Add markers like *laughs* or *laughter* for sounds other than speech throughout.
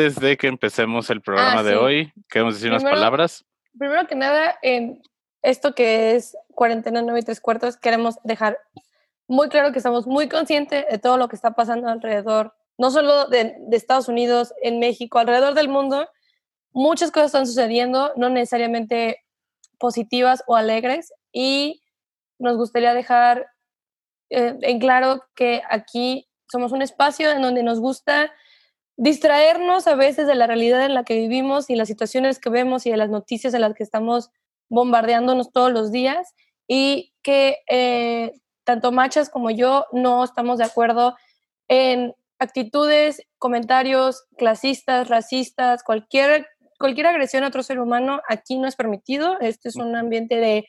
antes de que empecemos el programa de sí. hoy, queremos decir unas Primero- palabras. Primero que nada, en esto que es cuarentena 9 y tres cuartos, queremos dejar muy claro que estamos muy conscientes de todo lo que está pasando alrededor, no solo de, de Estados Unidos, en México, alrededor del mundo. Muchas cosas están sucediendo, no necesariamente positivas o alegres, y nos gustaría dejar eh, en claro que aquí somos un espacio en donde nos gusta distraernos a veces de la realidad en la que vivimos y las situaciones que vemos y de las noticias en las que estamos bombardeándonos todos los días y que eh, tanto Machas como yo no estamos de acuerdo en actitudes, comentarios clasistas, racistas, cualquier, cualquier agresión a otro ser humano aquí no es permitido. Este es un ambiente de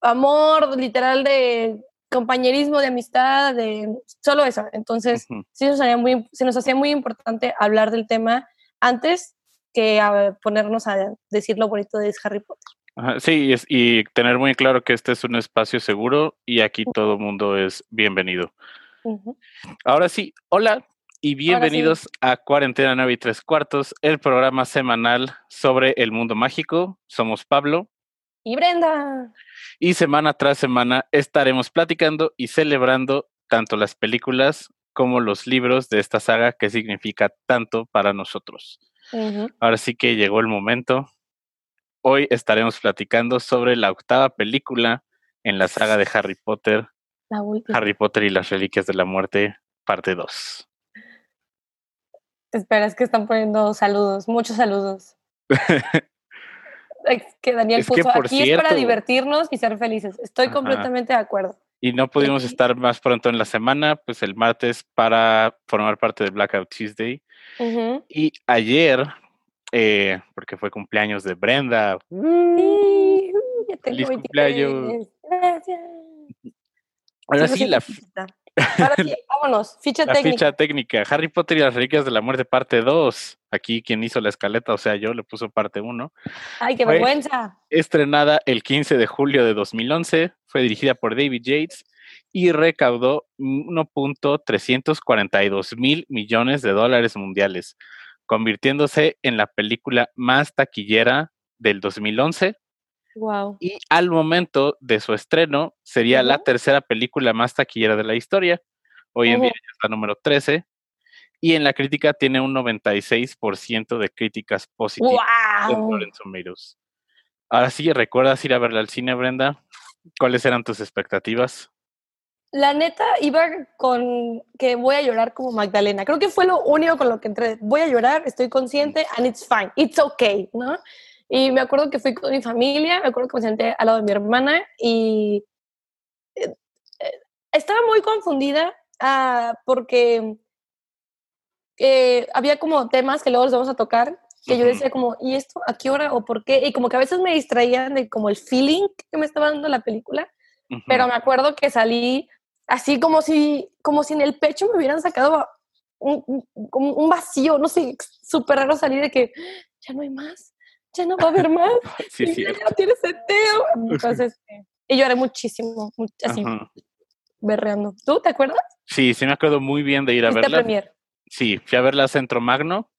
amor, literal de compañerismo, de amistad, de solo eso. Entonces, sí nos haría muy, se nos hacía muy importante hablar del tema antes que a ponernos a decir lo bonito de Harry Potter. Ajá, sí, y, es- y tener muy claro que este es un espacio seguro y aquí todo mundo es bienvenido. Ahora sí, hola y bienvenidos a Cuarentena 9 y tres cuartos, el programa semanal sobre el mundo mágico. Somos Pablo Y Brenda. y semana tras semana estaremos platicando y celebrando tanto las películas como los libros de esta saga que significa tanto para nosotros. Ahora sí que llegó el momento. Hoy estaremos platicando sobre la octava película en la saga de Harry Potter, La última. Harry Potter y las Reliquias de la Muerte, parte 2. Espera, es que están poniendo saludos, muchos saludos. *laughs* Que Daniel Es puso aquí es para divertirnos y ser felices. Estoy Ajá. completamente de acuerdo. y no pudimos estar más pronto en la semana, pues el martes para formar parte de Blackout Tuesday. Y ayer, eh, porque fue cumpleaños de Brenda, Sí, uh, ya tengo Feliz 23. cumpleaños. Gracias. ahora Sí, la. Ahora sí, *laughs* vámonos. Ficha la técnica. ficha técnica, Harry Potter y las Reliquias de la Muerte, parte 2. Aquí quien hizo la escaleta, o sea, yo le puso parte 1. Ay, qué fue- vergüenza. estrenada el 15 de julio de 2011, fue dirigida por David Yates y recaudó 1.342 mil millones de dólares mundiales, convirtiéndose en la película más taquillera del 2011 Wow. y al momento de su estreno sería la tercera película más taquillera de la historia. Hoy en día ya está número 13 y en la crítica tiene un 96% de críticas positivas Wow. Tomatoes. Ahora sí, ¿recuerdas ir a verla al cine, Brenda? ¿Cuáles eran tus expectativas? La neta iba con que voy a llorar como Magdalena. Creo que fue lo único con lo que entré. Voy a llorar, estoy consciente, and it's fine, it's okay, ¿no? Y me acuerdo que fui con mi familia, me acuerdo que me senté al lado de mi hermana y eh, eh, estaba muy confundida ah, porque eh, había como temas que luego los vamos a tocar que yo decía como, ¿y esto a qué hora o por qué? Y como que a veces me distraían de como el feeling que me estaba dando la película Ujú. pero me acuerdo que salí así como si, como si en el pecho me hubieran sacado un, un- un vacío, no sé, súper raro salir de que ya no hay más, ya no va a haber *laughs* más, Sí, sí. no tiene sentido. Entonces, y lloré muchísimo, mu- así, Ajá. berreando. ¿Tú te acuerdas? Sí, sí me acuerdo muy bien de ir a verla. premier. Sí, fui a verla a Centro Magno.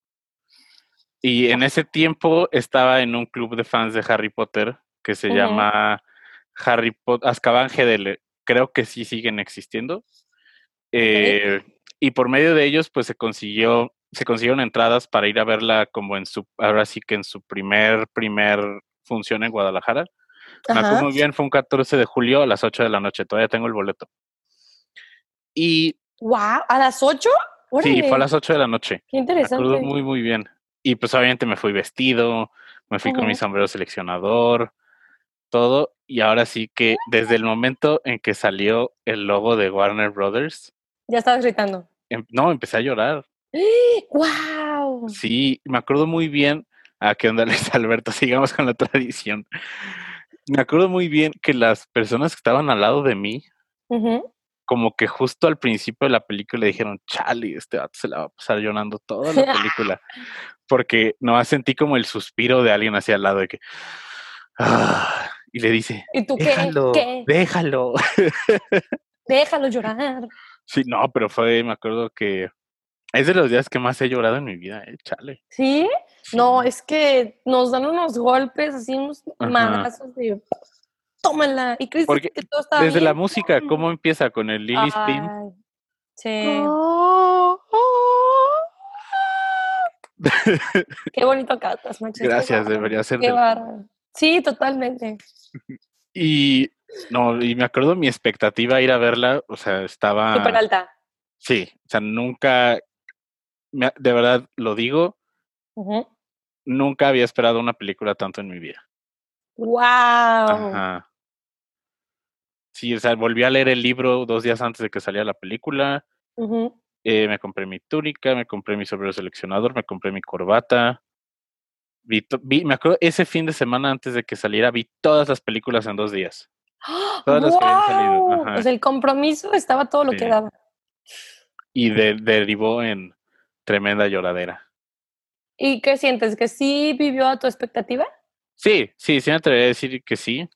Y en ese tiempo estaba en un club de fans de Harry Potter que se llama Harry Potter, Azkaban GDL. Creo que sí siguen existiendo. Eh, y por medio de ellos, pues se consiguió, se consiguieron entradas para ir a verla como en su, ahora sí que en su primer, primer función en Guadalajara. Me acuerdo Ajá. muy bien, fue un 14 de julio a las 8 de la noche, todavía tengo el boleto. Y Wow, ¿a las 8? sí, fue a las 8 de la noche. Qué Me interesante. acuerdo muy, muy bien. Y pues obviamente me fui vestido, me fui con mi sombrero seleccionador, todo. Y ahora sí que desde el momento en que salió el logo de Warner Brothers, Ya estabas gritando. em- no, empecé a llorar. ¡Wow! Sí, me acuerdo muy bien. ¿A qué onda, Luis *laughs* Alberto? Sigamos con la tradición. Me acuerdo muy bien que las personas que estaban al lado de mí, como que justo al principio de la película dijeron, Charlie, este vato se la va a pasar llorando toda la película. *laughs* Porque no sentí como el suspiro de alguien hacia al lado de que. "Ah", y le dice, ¿Y tú qué? déjalo, ¿Qué? déjalo. *laughs* Déjalo llorar. Sí, no, pero fue, me acuerdo que Es de los días que más he llorado en mi vida, eh, chale. ¿Sí? No, es que nos dan unos golpes, así unos Ajá. madrazos de tómala. Y crees Porque que todo está Desde la música, ¿cómo *laughs* empieza? Con el Lily Spin. Ay, Sí. *laughs* Qué bonito cantas, Manches. Gracias, debería ser Qué bárbaro. Sí, totalmente. *laughs* Y no, y me acuerdo mi expectativa ir a verla, o sea, estaba. Súper alta. Sí, o sea, nunca, de verdad lo digo, nunca había esperado una película tanto en mi vida. ¡Wow! Ajá. Sí, o sea, volví a leer el libro dos días antes de que saliera la película. Eh, me compré mi túnica, me compré mi sombrero seleccionador, me compré mi corbata. Vi, vi- me acuerdo ese fin de semana antes de que saliera, vi todas las películas en dos días. Todas las que habían salido, sea, el compromiso estaba todo lo Sí. que daba. Y de- derivó en tremenda lloradera. ¿Y qué sientes? ¿Que sí vivió a tu expectativa? Sí, sí, sí me atrevería a decir que sí.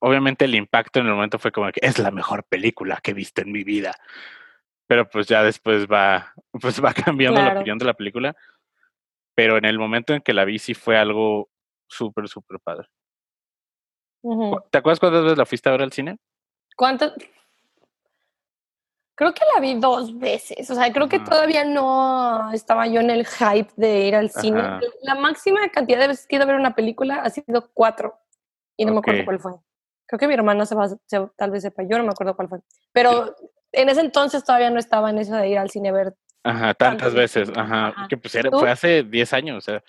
Obviamente el impacto en el momento fue como que es la mejor película que he visto en mi vida. Pero pues ya después va, *laughs* pues va cambiando la opinión de la película. Pero en el momento en que la vi sí fue algo súper, súper padre. ¿Te acuerdas cuántas veces la fuiste a ver al cine? ¿Cuánto? Creo que la vi dos veces. O sea, creo que todavía no estaba yo en el hype de ir al cine. Ajá. La máxima cantidad de veces que he ido a ver una película ha sido cuatro. Y no me acuerdo cuál fue. Creo que mi hermana se va, se- tal vez sepa. Yo no me acuerdo cuál fue. Pero en ese entonces todavía no estaba en eso de ir al cine a ver. Ajá, Tantas veces. Ajá. ajá. Que pues era- fue hace 10 años. O sea,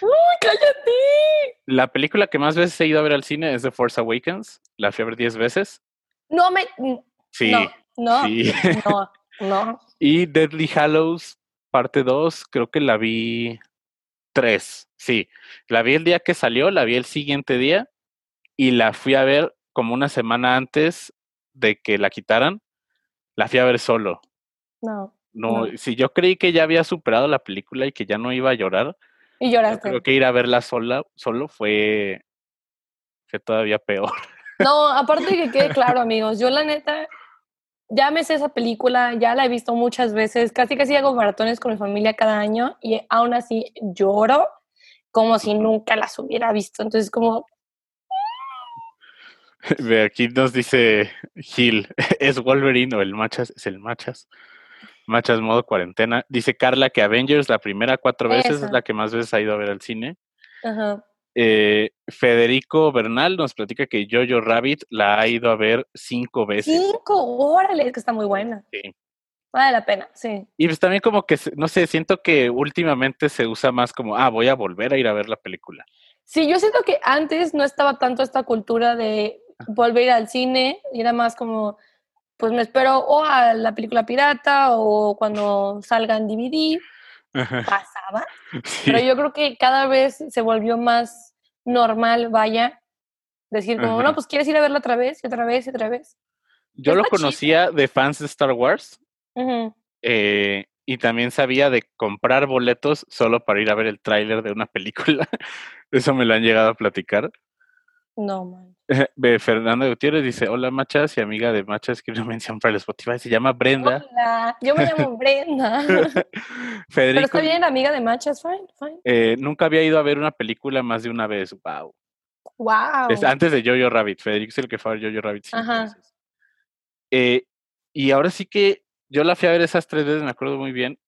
¡Uy, cállate! la película que más veces he ido a ver al cine es The Force Awakens. La fui a ver 10 veces. No me. Sí, No, no, sí. no, no. *laughs* Y Deadly Hallows, parte 2, creo que la vi 3. Sí, la vi el día que salió, la vi el siguiente día y la fui a ver como una semana antes de que la quitaran. La fui a ver solo. No. No, No. si yo creí que ya había superado la película y que ya no iba a llorar, Y yo lloraste. creo que ir a verla sola, solo fue, fue todavía peor. No, aparte que quede *laughs* claro, amigos, yo la neta ya me sé esa película, ya la he visto muchas veces, casi casi hago maratones con mi familia cada año y aún así lloro como si nunca las hubiera visto. Entonces, como, *laughs* Ve, aquí nos dice Gil, *laughs* ¿es Wolverine o el Machas? Es el Machas. Machas modo cuarentena. Dice Carla que Avengers la primera cuatro veces Esa. es la que más veces ha ido a ver al cine. ajá, Eh, Federico Bernal nos platica que Jojo Rabbit la ha ido a ver cinco veces. cinco, órale, es que está muy buena. Sí. Vale la pena, sí. Y pues también como que, no sé, siento que últimamente se usa más como, ah, voy a volver a ir a ver la película. Sí, yo siento que antes no estaba tanto esta cultura de volver al cine, y era más como, pues me espero o a la película pirata o cuando salga en DVD, pasaba. *laughs* Sí. Pero yo creo que cada vez se volvió más normal, vaya, decir como, Ajá. no, pues quieres ir a verla otra vez y otra vez y otra vez. Yo lo chido. conocía de fans de Star Wars, eh, y también sabía de comprar boletos solo para ir a ver el tráiler de una película. *laughs* Eso me lo han llegado a platicar. No, man. *laughs* Ve, Fernanda Gutiérrez dice, hola Machas y amiga de Machas, quiero una *laughs* mención para el Spotify, se llama Brenda. Hola, yo me llamo Brenda. *laughs* Pero Federico está bien, amiga de Machas, fine, fine. eh, nunca había ido a ver una película más de una vez. Wow. Wow. Antes de Jojo Rabbit. Federico es el que fue a ver Jojo Rabbit Ajá. veces. Eh, y ahora sí que yo la fui a ver esas tres veces, me acuerdo muy bien.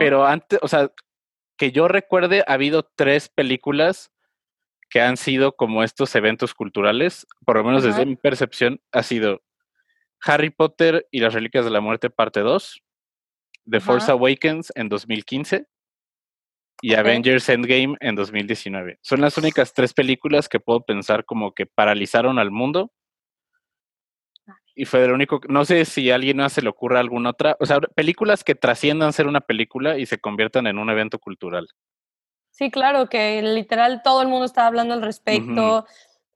Pero antes, o sea, que yo recuerde, ha habido tres películas que han sido como estos eventos culturales, por lo menos desde mi percepción, ha sido Harry Potter y las Reliquias de la Muerte, parte 2, The Force. Awakens en 2015 y. Avengers Endgame en 2019. Son las únicas tres películas que puedo pensar como que paralizaron al mundo. Y fue el único, no sé si a alguien más se le ocurra alguna otra, o sea, películas que trasciendan ser una película y se conviertan en un evento cultural. Sí, claro, que literal todo el mundo está hablando al respecto,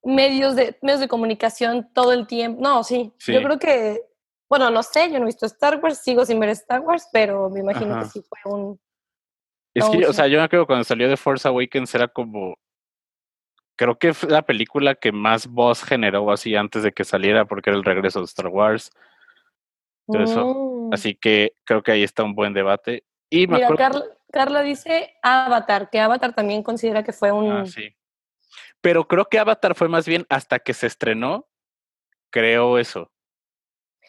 medios, de, medios de comunicación todo el tiempo. No, sí, Sí. yo creo que, bueno, no sé, yo no he visto Star Wars, sigo sin ver Star Wars, pero me imagino Ajá. que sí fue un... Es que, o sea, yo me acuerdo cuando salió de Force Awakens era como, creo que fue la película que más voz generó así antes de que saliera porque era el regreso de Star Wars. Todo eso. Así que creo que ahí está un buen debate. Y me Mira, acuerdo- Carla dice Avatar, que Avatar también considera que fue un... Ah, sí. Pero creo que Avatar fue más bien hasta que se estrenó, creo eso.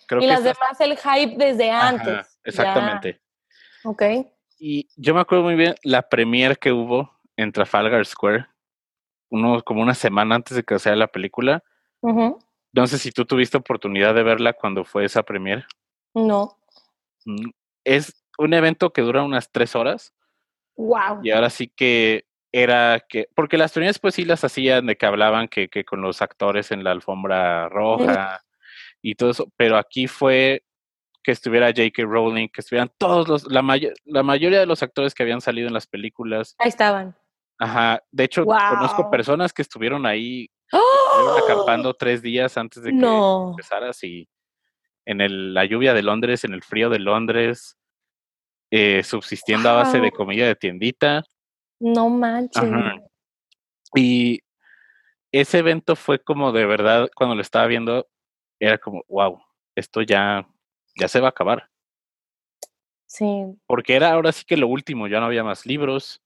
Creo y que las demás el hype desde Ajá, antes. Ya, exactamente. Ok. Y yo me acuerdo muy bien la premiere que hubo en Trafalgar Square, uno, como una semana antes de que saliera la película. No sé si tú tuviste oportunidad de verla cuando fue esa premiere. No. Mm, Es un evento que dura unas tres horas Wow. y ahora sí que era que, porque las premieres pues sí las hacían de que hablaban que, que con los actores en la alfombra roja y todo eso, pero aquí fue que estuviera J.K. Rowling, que estuvieran todos los, la, la mayoría de los actores que habían salido en las películas. Ahí estaban. Ajá, de hecho conozco personas que estuvieron ahí, estuvieron ¡Oh! acampando tres días antes de que No. empezaras y en el, la lluvia de Londres, en el frío de Londres, eh, subsistiendo a base de comida de tiendita. No manches. Ajá. Y ese evento fue como de verdad, cuando lo estaba viendo, era como, wow, esto ya, ya se va a acabar. Sí. Porque era ahora sí que lo último, ya no había más libros,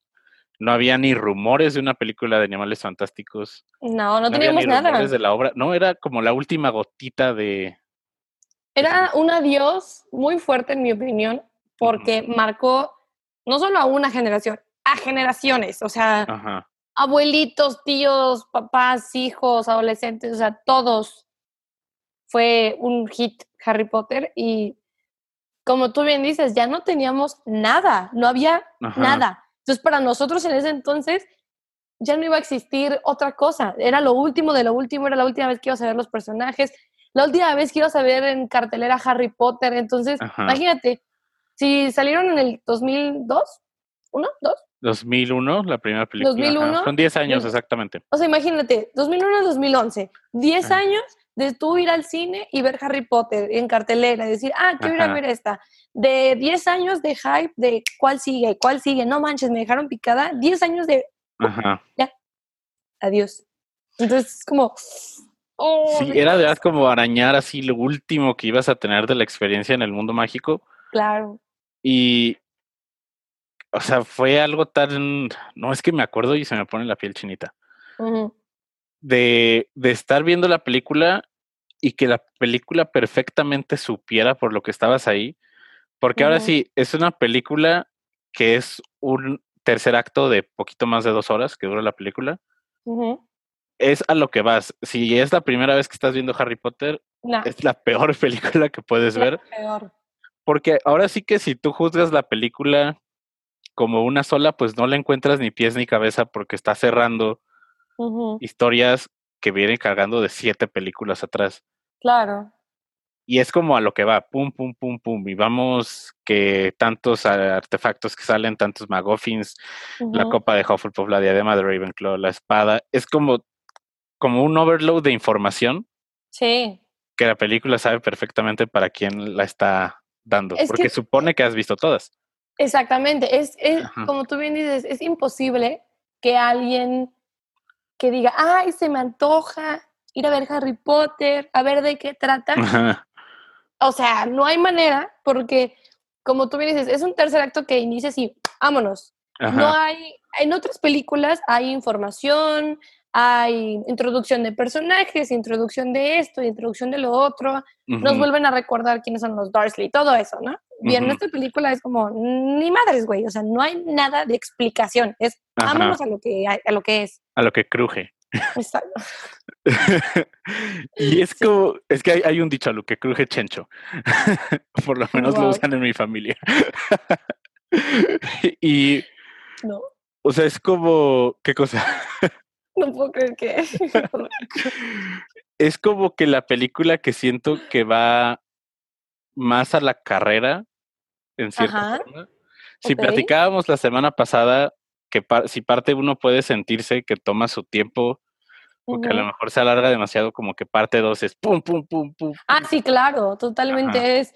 no había ni rumores de una película de animales fantásticos. No, no, teníamos ni nada. rumores de la obra. No, era como la última gotita de. Era un adiós muy fuerte, en mi opinión, porque marcó no solo a una generación, a generaciones. O sea, Ajá. abuelitos, tíos, papás, hijos, adolescentes, o sea, todos. Fue un hit Harry Potter y como tú bien dices, ya no teníamos nada, no había Ajá. nada. Entonces, para nosotros en ese entonces ya no iba a existir otra cosa. Era lo último de lo último, era la última vez que ibas a ver los personajes, la última vez que ibas a ver en cartelera Harry Potter. Entonces, Ajá. imagínate, si salieron en el 2002, ¿uno? ¿Dos? 2001, la primera película. ajá. 2001, Son 10 años exactamente. O sea, imagínate, 2001 2011, 10 Ajá. años de tú ir al cine y ver Harry Potter en cartelera y decir, ah, quiero ir a Ajá. ver esta. De 10 años de hype de cuál sigue, cuál sigue, no manches, me dejaron picada. 10 años de Ajá. adiós. Entonces, es como. oh, Sí, era de verdad como arañar así lo último que ibas a tener de la experiencia en el mundo mágico. Claro. Y, o sea, fue algo tan, no es que me acuerdo y se me pone la piel chinita, de, de estar viendo la película y que la película perfectamente supiera por lo que estabas ahí, porque ahora sí, es una película que es un tercer acto de poquito más de dos horas que dura la película. Es a lo que vas. Si es la primera vez que estás viendo Harry Potter, Nah, es la peor *laughs* película que puedes la ver. peor. Porque ahora sí que si tú juzgas la película como una sola, pues no le encuentras ni pies ni cabeza porque está cerrando historias que vienen cargando de siete películas atrás. Claro. Y es como a lo que va, pum, pum, pum, pum. Y vamos que tantos artefactos que salen, tantos McGuffins, la Ujú. copa de Hufflepuff, la diadema de Ravenclaw, la espada. Es como, como un overload de información Sí. que la película sabe perfectamente para quién la está dando. Es porque que- supone que has visto todas. Exactamente, es, es como tú bien dices, es imposible que alguien que diga, ay, se me antoja ir a ver Harry Potter, a ver de qué trata. Ajá. O sea, no hay manera porque, como tú bien dices, es un tercer acto que inicia así, vámonos. No hay, en otras películas hay información, hay introducción de personajes, introducción de esto, introducción de lo otro, nos vuelven a recordar quiénes son los Dursley, todo eso, ¿no? Bien, en Ujú. esta película es como, ni madres, güey, o sea, no hay nada de explicación, es Ajá. vámonos a lo que, hay- a lo que es. A lo que cruje. Exacto. *laughs* y es Sí. como, es que hay, hay un dicho a lo que cruje chencho. *laughs* Por lo menos lo usan en mi familia. *laughs* y, No, o sea, es como, ¿qué cosa? No puedo creer que... *laughs* *laughs* es como que la película que siento que va más a la carrera, en cierta Ajá. forma. Si platicábamos la semana pasada que par- si parte uno puede sentirse que toma su tiempo, o que a lo mejor se alarga demasiado, como que parte dos es pum, pum, pum, pum. Ah, sí, claro, totalmente es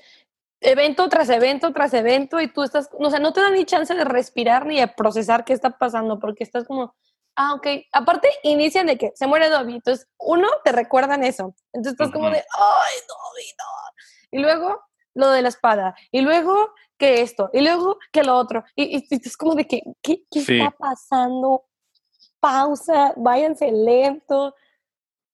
evento tras evento tras evento y tú estás, o sea, no te da ni chance de respirar ni de procesar qué está pasando porque estás como, ah, ok. Aparte, inician de que se muere Dobby, entonces uno te recuerdan eso, entonces estás como de, ay, Dobby, no. Y luego lo de la espada, y luego que esto, y luego que lo otro. Y, y- y es como de que, ¿qué, qué Sí. está pasando? Pausa, váyanse lento.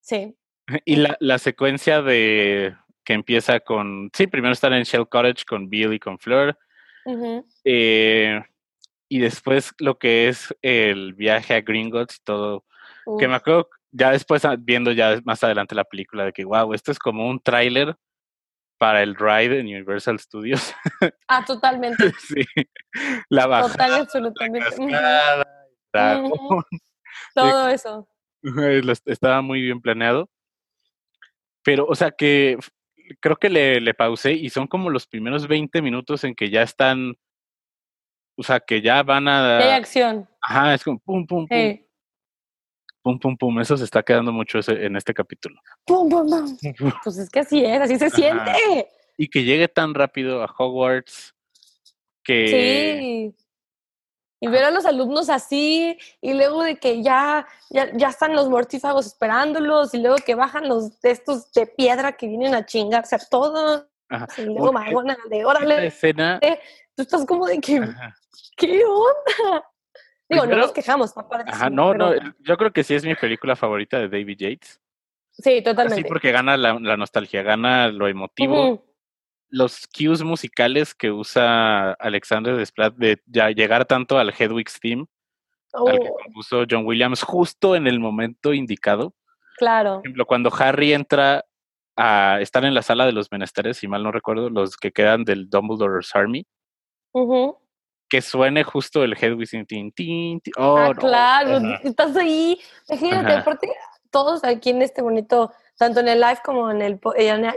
Sí. Y la, la secuencia de que empieza con, sí, primero están en Shell Cottage con Bill y con Fleur, eh, y después lo que es el viaje a Gringotts y todo, que me acuerdo ya después ah, viendo ya más adelante la película de que, wow, esto es como un tráiler para el ride en Universal Studios. *laughs* Ah, totalmente. *laughs* sí, la bajada, Total, absolutamente. *laughs* Cascada. Todo eso. Estaba muy bien planeado. Pero, o sea, que creo que le, le pausé y son como los primeros 20 minutos en que ya están, o sea, que ya van Y hay a... acción. Ajá, es como pum, pum, pum, Sí. pum, pum, pum. Eso se está quedando mucho ese- en este capítulo. Pum, pum, pum. *laughs* Pues es que así es, así se Ajá. siente. Y que llegue tan rápido a Hogwarts que... Sí. Y ver a los alumnos así, y luego de que ya, ya, ya están los mortífagos esperándolos, y luego que bajan los de estos de piedra que vienen a chingarse a todo. Ajá. Y luego Magona de órale, escena... tú estás como de que, Ajá. ¿Qué onda? Digo, no nos quejamos, papá. Ajá, no, no, yo creo que sí es mi película favorita de David Yates. Sí, Sí, totalmente. porque gana la, la nostalgia, gana lo emotivo. Los cues musicales que usa Alexander Desplat de ya llegar tanto al Hedwig's theme, al que Oh, compuso John Williams, justo en el momento indicado. claro. Por ejemplo, cuando Harry entra a estar en la sala de los menesteres, si mal no recuerdo, los que quedan del Dumbledore's Army, Ujú. Que suene justo el Hedwig's theme. tin, tin, tin. Oh, ah, no. claro, Ajá. estás ahí. Imagínate, Ajá. aparte, todos aquí en este bonito, tanto en el live como en el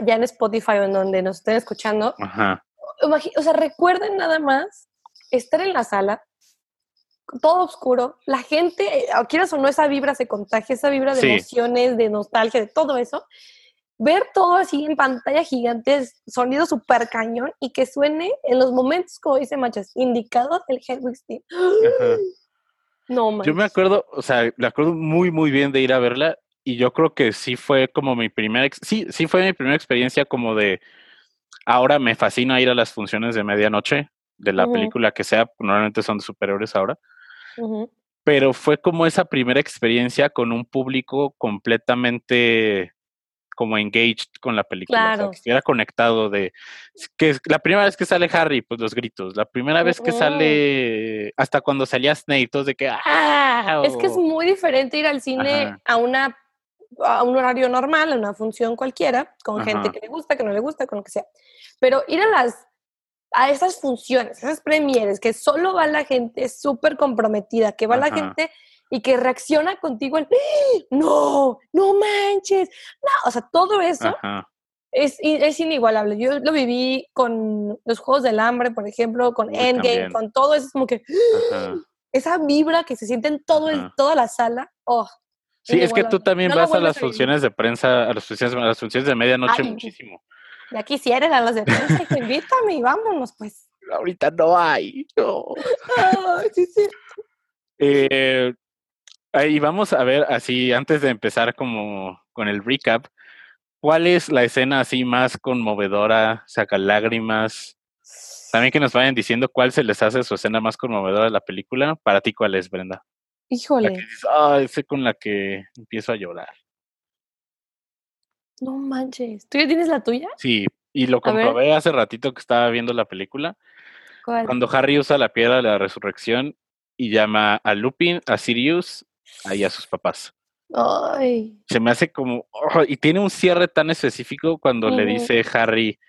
ya en Spotify o en donde nos estén escuchando, Ajá. o sea, recuerden nada más estar en la sala, todo oscuro, la gente, eh, quieras o no, esa vibra se contagia, esa vibra de Sí. emociones, de nostalgia, de todo eso. Ver todo así en pantalla gigante, sonido súper cañón y que suene en los momentos, como dice Machas, indicados del Hedwig's Theme. Ajá. *gasps* No, Yo me manches. acuerdo, o sea, me acuerdo muy, muy bien de ir a verla y yo creo que sí fue como mi primera, sí, sí fue mi primera experiencia como de, ahora me fascina ir a las funciones de medianoche de la película que sea, normalmente son de superiores ahora, pero fue como esa primera experiencia con un público completamente como engaged con la película, o sea, Claro. que estuviera conectado de que la primera vez que sale Harry, pues los gritos, la primera vez que sale hasta cuando salía Snape, todos de que ¡ah! Es que es muy diferente ir al cine Ajá. a una a un horario normal, a una función cualquiera, con gente Ajá. que le gusta, que no le gusta, con lo que sea. Pero ir a las a esas funciones, esas premieres, que solo va la gente súper comprometida, que va la Ajá. gente y que reacciona contigo el no, no manches, no, o sea, todo eso Ajá. es, es inigualable. Yo lo viví con los Juegos del Hambre, por ejemplo, con Endgame, también. con todo eso, es como que Ajá. *gasps* esa vibra que se siente en todo el- toda la sala. Oh, Sí, es que tú también No vas a las a funciones de prensa, a las funciones, a las funciones de medianoche Ay. muchísimo. Ya quisieras a las de prensa, invítame y vámonos, pues. Ahorita no hay. no. *laughs* Sí, sí. Eh, ahí vamos a ver, así, antes de empezar como con el recap, ¿cuál es la escena así más conmovedora, saca lágrimas? También que nos vayan diciendo cuál se les hace su escena más conmovedora de la película. Para ti, ¿cuál es, Brenda? Híjole, ah, ese con la que empiezo a llorar. no manches. ¿Tú ya tienes la tuya? Sí, y lo comprobé hace ratito que estaba viendo la película. ¿Cuál? Cuando Harry usa la piedra de la resurrección y llama a Lupin, a Sirius y a sus papás. Ay, Se me hace como... oh, y tiene un cierre tan específico cuando le dice Harry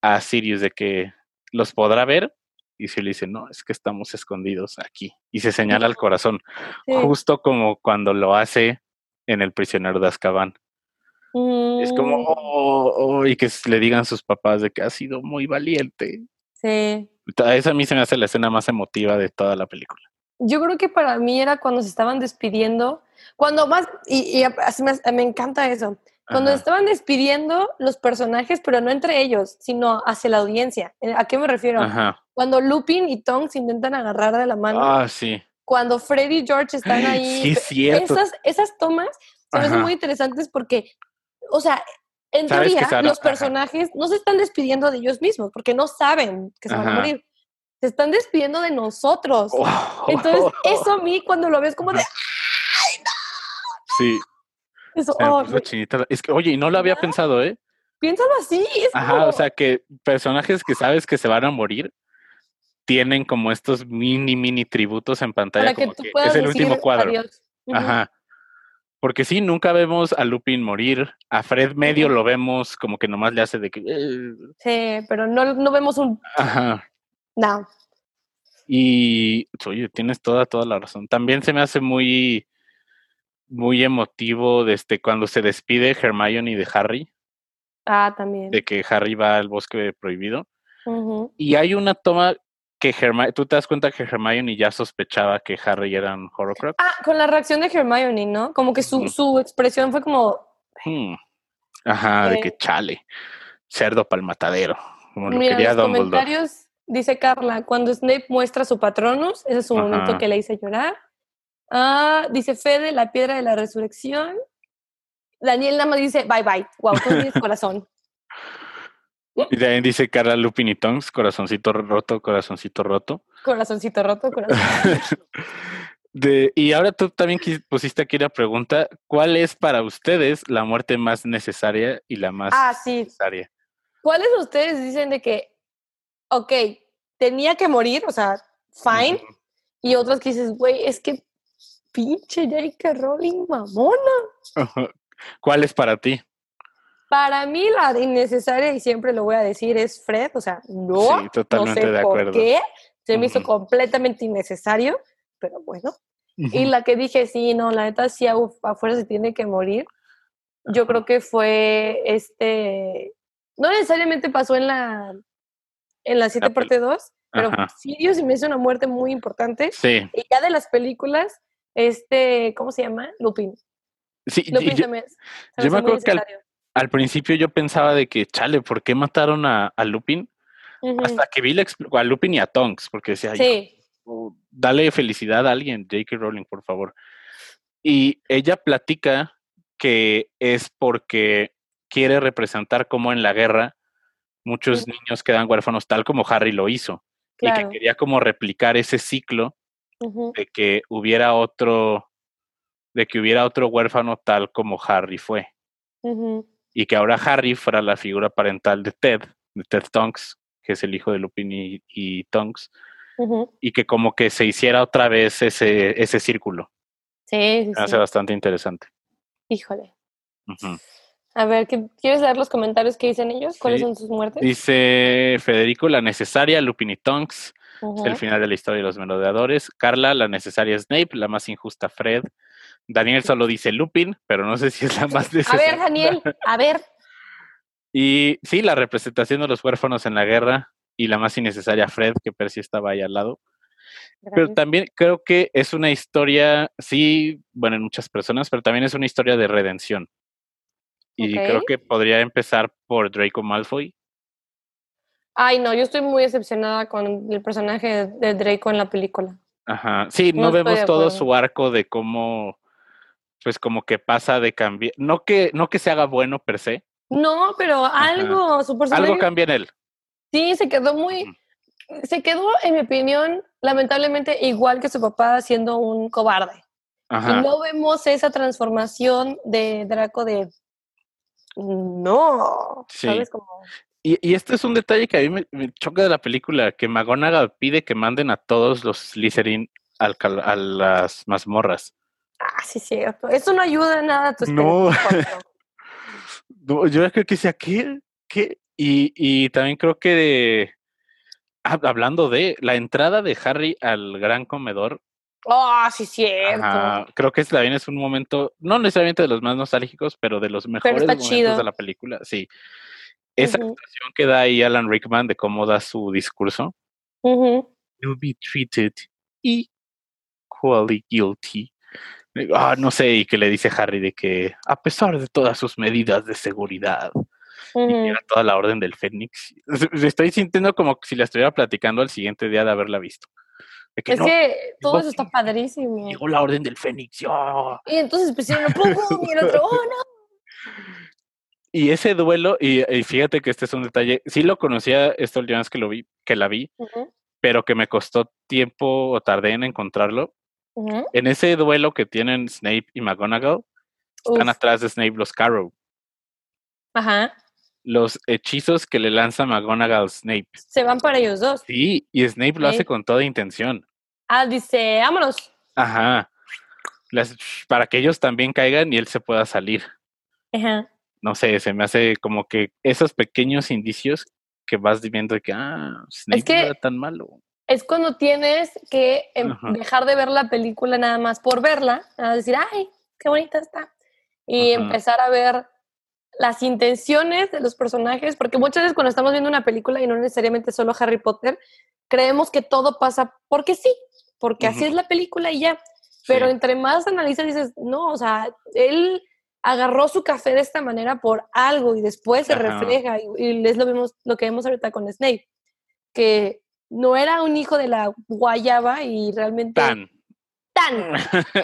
a Sirius de que los podrá ver. Y se le dice, no, es que estamos escondidos aquí. Y se señala al corazón, sí. justo como cuando lo hace en El prisionero de Azkaban. Es como, Mm, oh, oh, y que le digan sus papás de que ha sido muy valiente. Sí. Esa a mí se me hace la escena más emotiva de toda la película. Yo creo que para mí era cuando se estaban despidiendo, cuando más, y, y así me, me encanta eso, cuando Ajá. estaban despidiendo los personajes, pero no entre ellos, sino hacia la audiencia. Eh, ¿A qué me refiero? Ajá. Cuando Lupin y Tonks se intentan agarrar de la mano, Ah, sí. cuando Freddy y George están ahí. Sí, es cierto. Esas, esas tomas se me hacen Ajá. muy interesantes porque, o sea, En teoría, los ajá. personajes no se están despidiendo de ellos mismos porque no saben que se van a morir. Se están despidiendo de nosotros. Oh, Entonces, *laughs* eso a mí cuando lo ves como de... Ajá. Sí, Eso, oh, chinita. Es que, oye, y no lo había ¿Verdad? pensado, ¿eh? piénsalo así. Es Ajá, como- o sea que personajes que sabes que se van a morir tienen como estos mini, mini tributos en pantalla. para que tú que puedas es el decir último cuadro. adiós. Ajá. Porque sí, nunca vemos a Lupin morir. A Fred medio lo vemos como que nomás le hace de que. "Eh". Sí, pero no, no vemos un... Ajá. No. Y oye, tienes toda, toda la razón. También se me hace muy, muy emotivo desde cuando se despide Hermione de Harry, Ah, también. de que Harry va al bosque prohibido. Y hay una toma que Hermione, tú te das cuenta que Hermione ya sospechaba que Harry era un Horcrux. Ah, con la reacción de Hermione, ¿no? Como que su, su expresión fue como, Hmm. Ajá, de Eh. que chale, cerdo pa'l matadero, como lo mira, quería los Dumbledore. comentarios, dice Carla, cuando Snape muestra su Patronus, ese es su momento Ajá. que le hice llorar. Ah, dice Fede, la piedra de la resurrección. Daniel nada más dice, bye bye, wow, tú tienes corazón. Y también dice Carla Lupin y Tonks, corazoncito roto, corazoncito roto. Corazoncito roto. *laughs* De, y ahora tú también pusiste aquí la pregunta, ¿cuál es para ustedes la muerte más necesaria y la más Ah, sí. necesaria? ¿Cuáles de ustedes dicen de que, ok, tenía que morir, o sea, fine, y otros que dices, güey, es que pinche J.K. Rowling mamona. ¿Cuál es para ti? Para mí la innecesaria, y siempre lo voy a decir, es Fred, o sea, no, Sí, totalmente no sé de por acuerdo. qué, se me hizo completamente innecesario, pero bueno. Y la que dije, sí, no, la neta sí a, a fuerza se tiene que morir, yo creo que fue este, no necesariamente pasó en la, en la 7 pel- parte 2, pero Ajá. Sirius sí me hizo una muerte muy importante. Sí, Y ya de las películas, este, ¿cómo se llama? Lupin. sí. Lupin yo, se se yo me acuerdo que al- principio yo pensaba de que, chale, ¿por qué mataron a, a Lupin? Hasta que vi la a Lupin y a Tonks, porque decía, "Ay, Sí. o dale felicidad a alguien, J.K. Rowling, por favor. Y ella platica que es porque quiere representar cómo en la guerra muchos niños quedan huérfanos, tal como Harry lo hizo. Y que quería como replicar ese ciclo de que hubiera otro, de que hubiera otro huérfano tal como Harry fue. Y que ahora Harry fuera la figura parental de Ted, de Ted Tonks, que es el hijo de Lupin y, y Tonks, y que como que se hiciera otra vez ese, ese círculo. Sí, sí, Me sí. hace bastante interesante. Híjole. Ujú. A ver, ¿qué- ¿quieres leer los comentarios que dicen ellos? ¿Cuáles Sí. son sus muertes? Dice Federico, la necesaria, Lupin y Tonks, Ujú. el final de la historia de los merodeadores. Carla, la necesaria Snape, la más injusta Fred. Daniel solo dice Lupin, pero no sé si es la más *laughs* A necesaria. ver, Daniel, a ver. Y sí, la representación de los huérfanos en la guerra y la más innecesaria Fred, que Percy estaba ahí al lado. Pero también creo que es una historia, sí, bueno, en muchas personas, pero también es una historia de redención. Y creo que podría empezar por Draco Malfoy. Ay, no, yo estoy muy decepcionada con el personaje de, Draco en la película. Ajá. Sí, No vemos todo su arco de cómo, pues como que pasa de cambiar, no que, no que se haga bueno per se, No, pero algo, su personaje algo cambia en él. sí se quedó muy, se quedó, en mi opinión, lamentablemente igual que su papá siendo un cobarde. Ajá. Y no vemos esa transformación de Draco de no, Sí. ¿sabes? Como, Y, y este es un detalle que a mí me, me choca de la película, que McGonagall pide que manden a todos los Slytherin al a las mazmorras. ah, sí, cierto. Eso no ayuda en nada a tu No. *laughs* No, Yo creo que decía, ¿qué? ¿Qué? Y, y también creo que de- hab- hablando de la entrada de Harry al gran comedor, Ah, sí, cierto. ajá, creo que es, también es un momento, no necesariamente de los más nostálgicos, pero de los mejores momentos chido. de la película. Sí. Esa Ujú. actuación que da ahí Alan Rickman de cómo da su discurso. You'll be treated equally guilty. Ah, no sé, y que le dice Harry de que a pesar de todas sus medidas de seguridad, y Ujú. llega toda la orden del Fénix. *laughs* Estoy sintiendo como si la estuviera platicando al siguiente día de haberla visto. De que Es no, que todo eso está padrísimo. llegó la orden del Fénix. ¡ah! Y entonces pusieron un pum, pum, y el otro, oh no. *laughs* y ese duelo, y, fíjate que este es un detalle, sí lo conocía esta última vez que lo vi, que la vi, pero que me costó tiempo o tardé en encontrarlo. En ese duelo que tienen Snape y McGonagall, están atrás de Snape los Carrow. Ajá. Los hechizos que le lanza McGonagall a Snape. Se van para ellos dos. Sí, y Snape lo hace con toda intención. Ah, dice, vámonos. Ajá. para que ellos también caigan y él se pueda salir. Ajá. No sé, se me hace como que esos pequeños indicios que vas viendo de que, ah, Snape no era tan malo. Es cuando tienes que em, dejar de ver la película nada más por verla, a decir, ay, qué bonita está. Y empezar a ver las intenciones de los personajes, porque muchas veces cuando estamos viendo una película y no necesariamente solo Harry Potter, creemos que todo pasa porque sí, porque así es la película y ya. Pero entre más analizas dices, no, o sea, él agarró su café de esta manera por algo y después se refleja y, es lo, vemos, lo que vemos ahorita con Snape, que no era un hijo de la guayaba y realmente... Tan. Tan.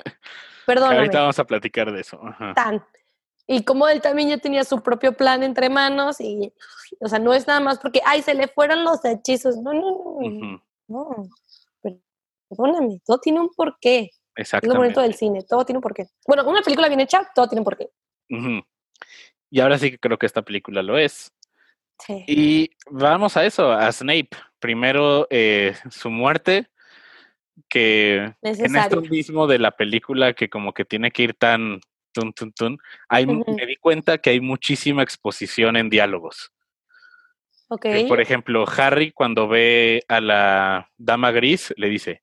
*laughs* Perdón. Ahorita vamos a platicar de eso. Tan. Y como él también ya tenía su propio plan entre manos y, o sea, no es nada más porque, ay, se le fueron los hechizos. No, no, no. No. Perdóname, todo tiene un porqué. Exacto. Es lo bonito del cine, todo tiene un porqué. Bueno, una película bien hecha, todo tiene un porqué. Y ahora sí que creo que esta película lo es. Sí. Y vamos a eso, a Snape. Primero, eh, su muerte, que en esto mismo de la película que como que tiene que ir tan tun, tun, tun, hay, me di cuenta que hay muchísima exposición en diálogos. Okay. por ejemplo, Harry cuando ve a la dama gris le dice,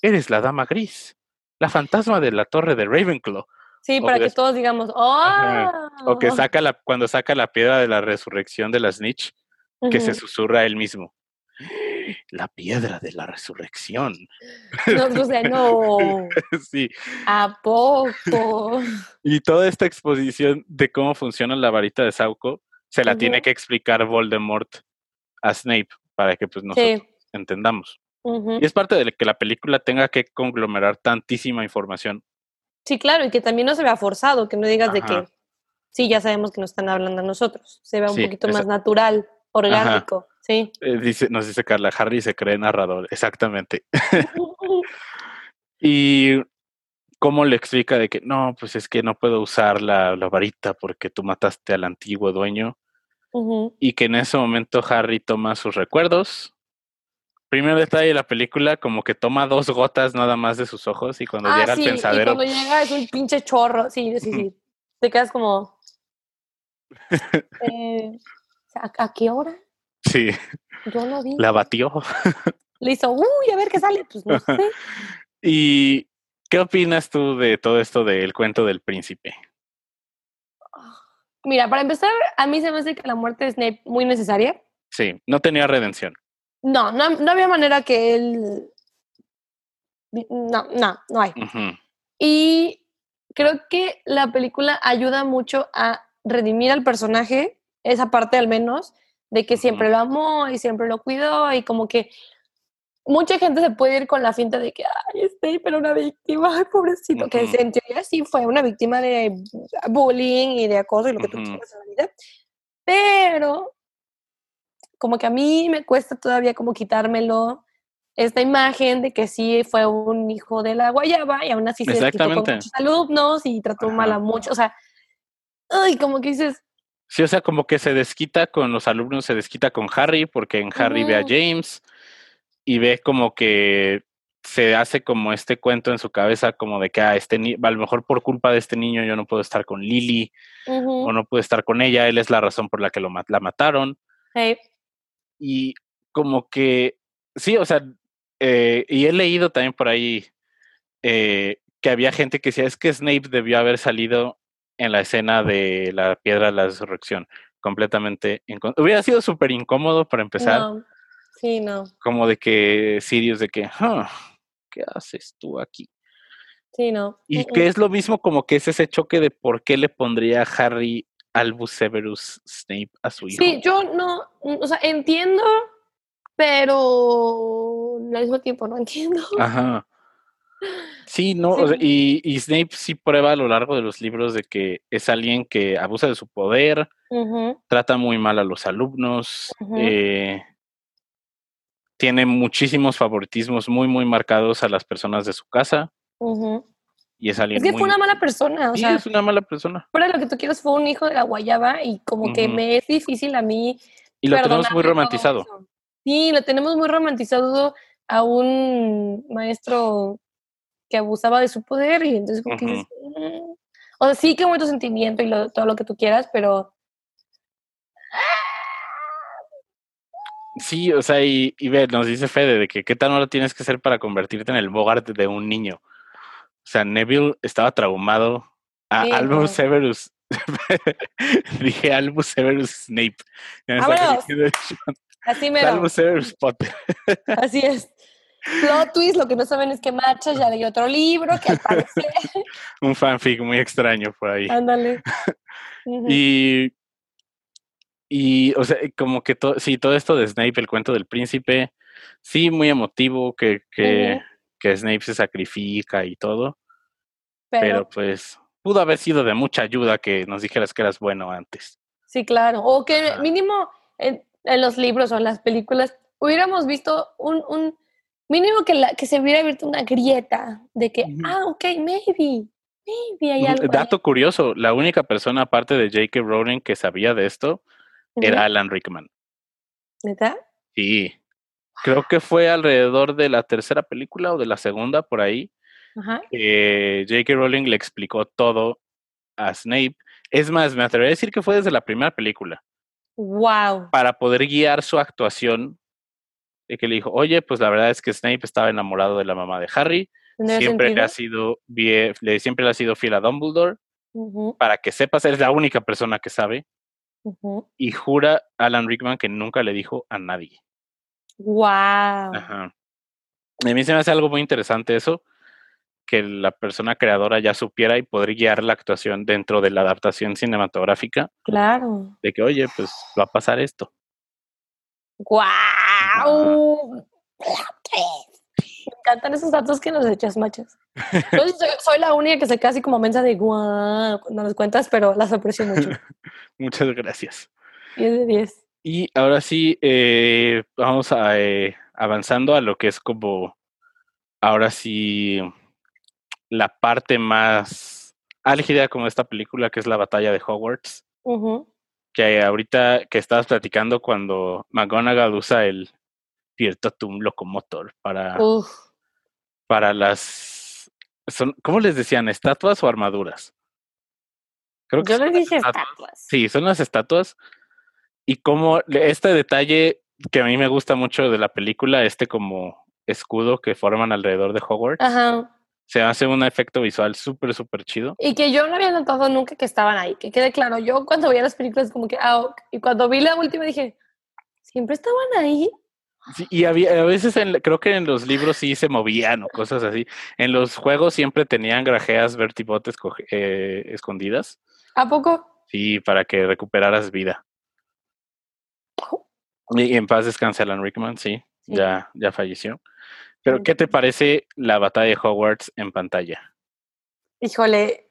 eres la dama gris, la fantasma de la torre de Ravenclaw. Sí, para que todos digamos, ¡oh! O que saca la, cuando saca la piedra de la resurrección de la snitch, que se susurra él mismo la piedra de la resurrección. *laughs* No, o sea, no. *laughs* sí. ¿A poco? Y toda esta exposición de cómo funciona la varita de Sauco se la tiene que explicar Voldemort a Snape para que pues nosotros entendamos. Y es parte de que la película tenga que conglomerar tantísima información. Sí, claro, y que también no se vea forzado, que no digas de que sí, ya sabemos que nos están hablando a nosotros. Se vea un poquito más natural, orgánico. Sí. Eh, dice, nos dice Carla, Harry se cree narrador, exactamente. *laughs* y cómo le explica de que no, pues es que no puedo usar la, varita porque tú mataste al antiguo dueño. Y que en ese momento Harry toma sus recuerdos. Primer detalle de la película, como que toma dos gotas nada más de sus ojos y cuando ah, llega al pensadero. Y cuando llega es un pinche chorro, sí, sí, sí. *laughs* Te quedas como. *laughs* eh, ¿A qué hora? Sí. Yo no vi. La batió. Le hizo, uy, a ver qué sale. Pues no sé. *laughs* ¿Y qué opinas tú de todo esto del cuento del príncipe? Mira, para empezar, a mí se me hace que la muerte de Snape muy necesaria. Sí, no tenía redención. No, no, había manera que él. No, no, no hay. Y creo que la película ayuda mucho a redimir al personaje, esa parte al menos, de que siempre lo amó y siempre lo cuidó y como que mucha gente se puede ir con la finta de que, ay, este, pero una víctima, ay, pobrecito, que en teoría sí fue una víctima de bullying y de acoso y lo que tú quieras en la vida, pero como que a mí me cuesta todavía como quitármelo esta imagen de que sí fue un hijo de la guayaba y aún así se con muchos alumnos y trató mal a muchos, o sea, ay, como que dices, Sí, o sea, como que se desquita con los alumnos, se desquita con Harry, porque en Harry ve a James y ve como que se hace como este cuento en su cabeza, como de que ah, este a lo mejor por culpa de este niño yo no puedo estar con Lily o no puedo estar con ella, él es la razón por la que lo, la mataron. Y como que, sí, o sea, eh, y he leído también por ahí eh, que había gente que decía, es que Snape debió haber salido en la escena de la piedra de la resurrección. Completamente. Hubiera sido súper incómodo para empezar. No. Sí, no. Como de que Sirius, de que, ¿qué haces tú aquí? Sí, no. Y que es lo mismo como que es ese choque de por qué le pondría Harry Albus Severus Snape a su hijo. Sí, yo no, o sea, entiendo, pero al mismo tiempo no entiendo. Ajá. Sí, no, Sí. o sea, y, y Snape sí prueba a lo largo de los libros de que es alguien que abusa de su poder, trata muy mal a los alumnos, eh, tiene muchísimos favoritismos muy, muy marcados a las personas de su casa. Y es alguien Es que muy... fue una mala persona, o Sí, sea, es una mala persona. de lo que tú quieras, fue un hijo de la guayaba y como que me es difícil a mí Y lo tenemos muy romantizado. Sí, lo tenemos muy romantizado a un maestro que abusaba de su poder y entonces como que dices, "Mm". o sea, sí que mucho sentimiento y lo- todo lo que tú quieras, pero Sí, o sea, y, y ve, nos dice Fede de que qué tan hora tienes que ser para convertirte en el Bogart de un niño. O sea, Neville estaba traumado. A Sí, Albus no. Severus. *laughs* Dije Albus Severus Snape. Así me Albus Severus Potter. Así es. Plot twist, lo que no saben es que Marcha ya leí otro libro que al parecer. *laughs* Un fanfic muy extraño por ahí. Ándale. *laughs* Y, y, o sea, como que todo, sí, todo esto de Snape, el cuento del príncipe, sí, muy emotivo, que, que, que Snape se sacrifica y todo, pero, pero pues pudo haber sido de mucha ayuda que nos dijeras que eras bueno antes. sí, claro. O que mínimo en, en los libros o en las películas hubiéramos visto un, un mínimo que, la, que se hubiera abierto una grieta de que, ah, ok, maybe, maybe hay Ujú, algo. ahí. Dato curioso, la única persona aparte de J.K. Rowling que sabía de esto era Alan Rickman. ¿Neta? Sí, creo que fue alrededor de la tercera película o de la segunda, por ahí, Ajá. que J.K. Rowling le explicó todo a Snape. Es más, me atrevería a decir que fue desde la primera película, Wow. para poder guiar su actuación, de que le dijo, oye, pues la verdad es que Snape estaba enamorado de la mamá de Harry, ¿Tendría siempre le, ha sido siempre le ha sido fiel a Dumbledore, para que sepas, eres la única persona que sabe, y jura Alan Rickman que nunca le dijo a nadie. Wow. Ajá. A mí se me hace algo muy interesante eso, que la persona creadora ya supiera y poder guiar la actuación dentro de la adaptación cinematográfica, Claro. de que, oye, pues va a pasar esto. ¡Guau! Me encantan esos datos que nos echas, machos. Yo soy, soy la única que se queda así como mensa de guau cuando los cuentas, pero las aprecio mucho. *laughs* Muchas gracias. 10 de 10. Y ahora sí, eh, vamos a, eh, avanzando a lo que es como, ahora sí, la parte más álgida como esta película, que es la batalla de Hogwarts. Ujú. Que ahorita que estabas platicando cuando McGonagall usa el Virtutum Locomotor para, Uf. para las... Son, ¿Cómo les decían? ¿Estatuas o armaduras? Creo que Yo les dije estatuas. estatuas. Sí, son las estatuas. Y como este detalle que a mí me gusta mucho de la película, este como escudo que forman alrededor de Hogwarts, Ajá. Se hace un efecto visual súper, súper chido. Y que yo no había notado nunca que estaban ahí, que quede claro. Yo cuando veía las películas como que, ah, y cuando vi la última dije, ¿siempre estaban ahí? Sí, y había, a veces en, creo que en los libros sí se movían o cosas así. En los juegos siempre tenían grajeas vertibotes eh, escondidas. ¿A poco? Sí, para que recuperaras vida. Y, y en paz descanse Alan Rickman, sí, Sí. ya, ya falleció. Pero, ¿qué te parece la batalla de Hogwarts en pantalla? Híjole.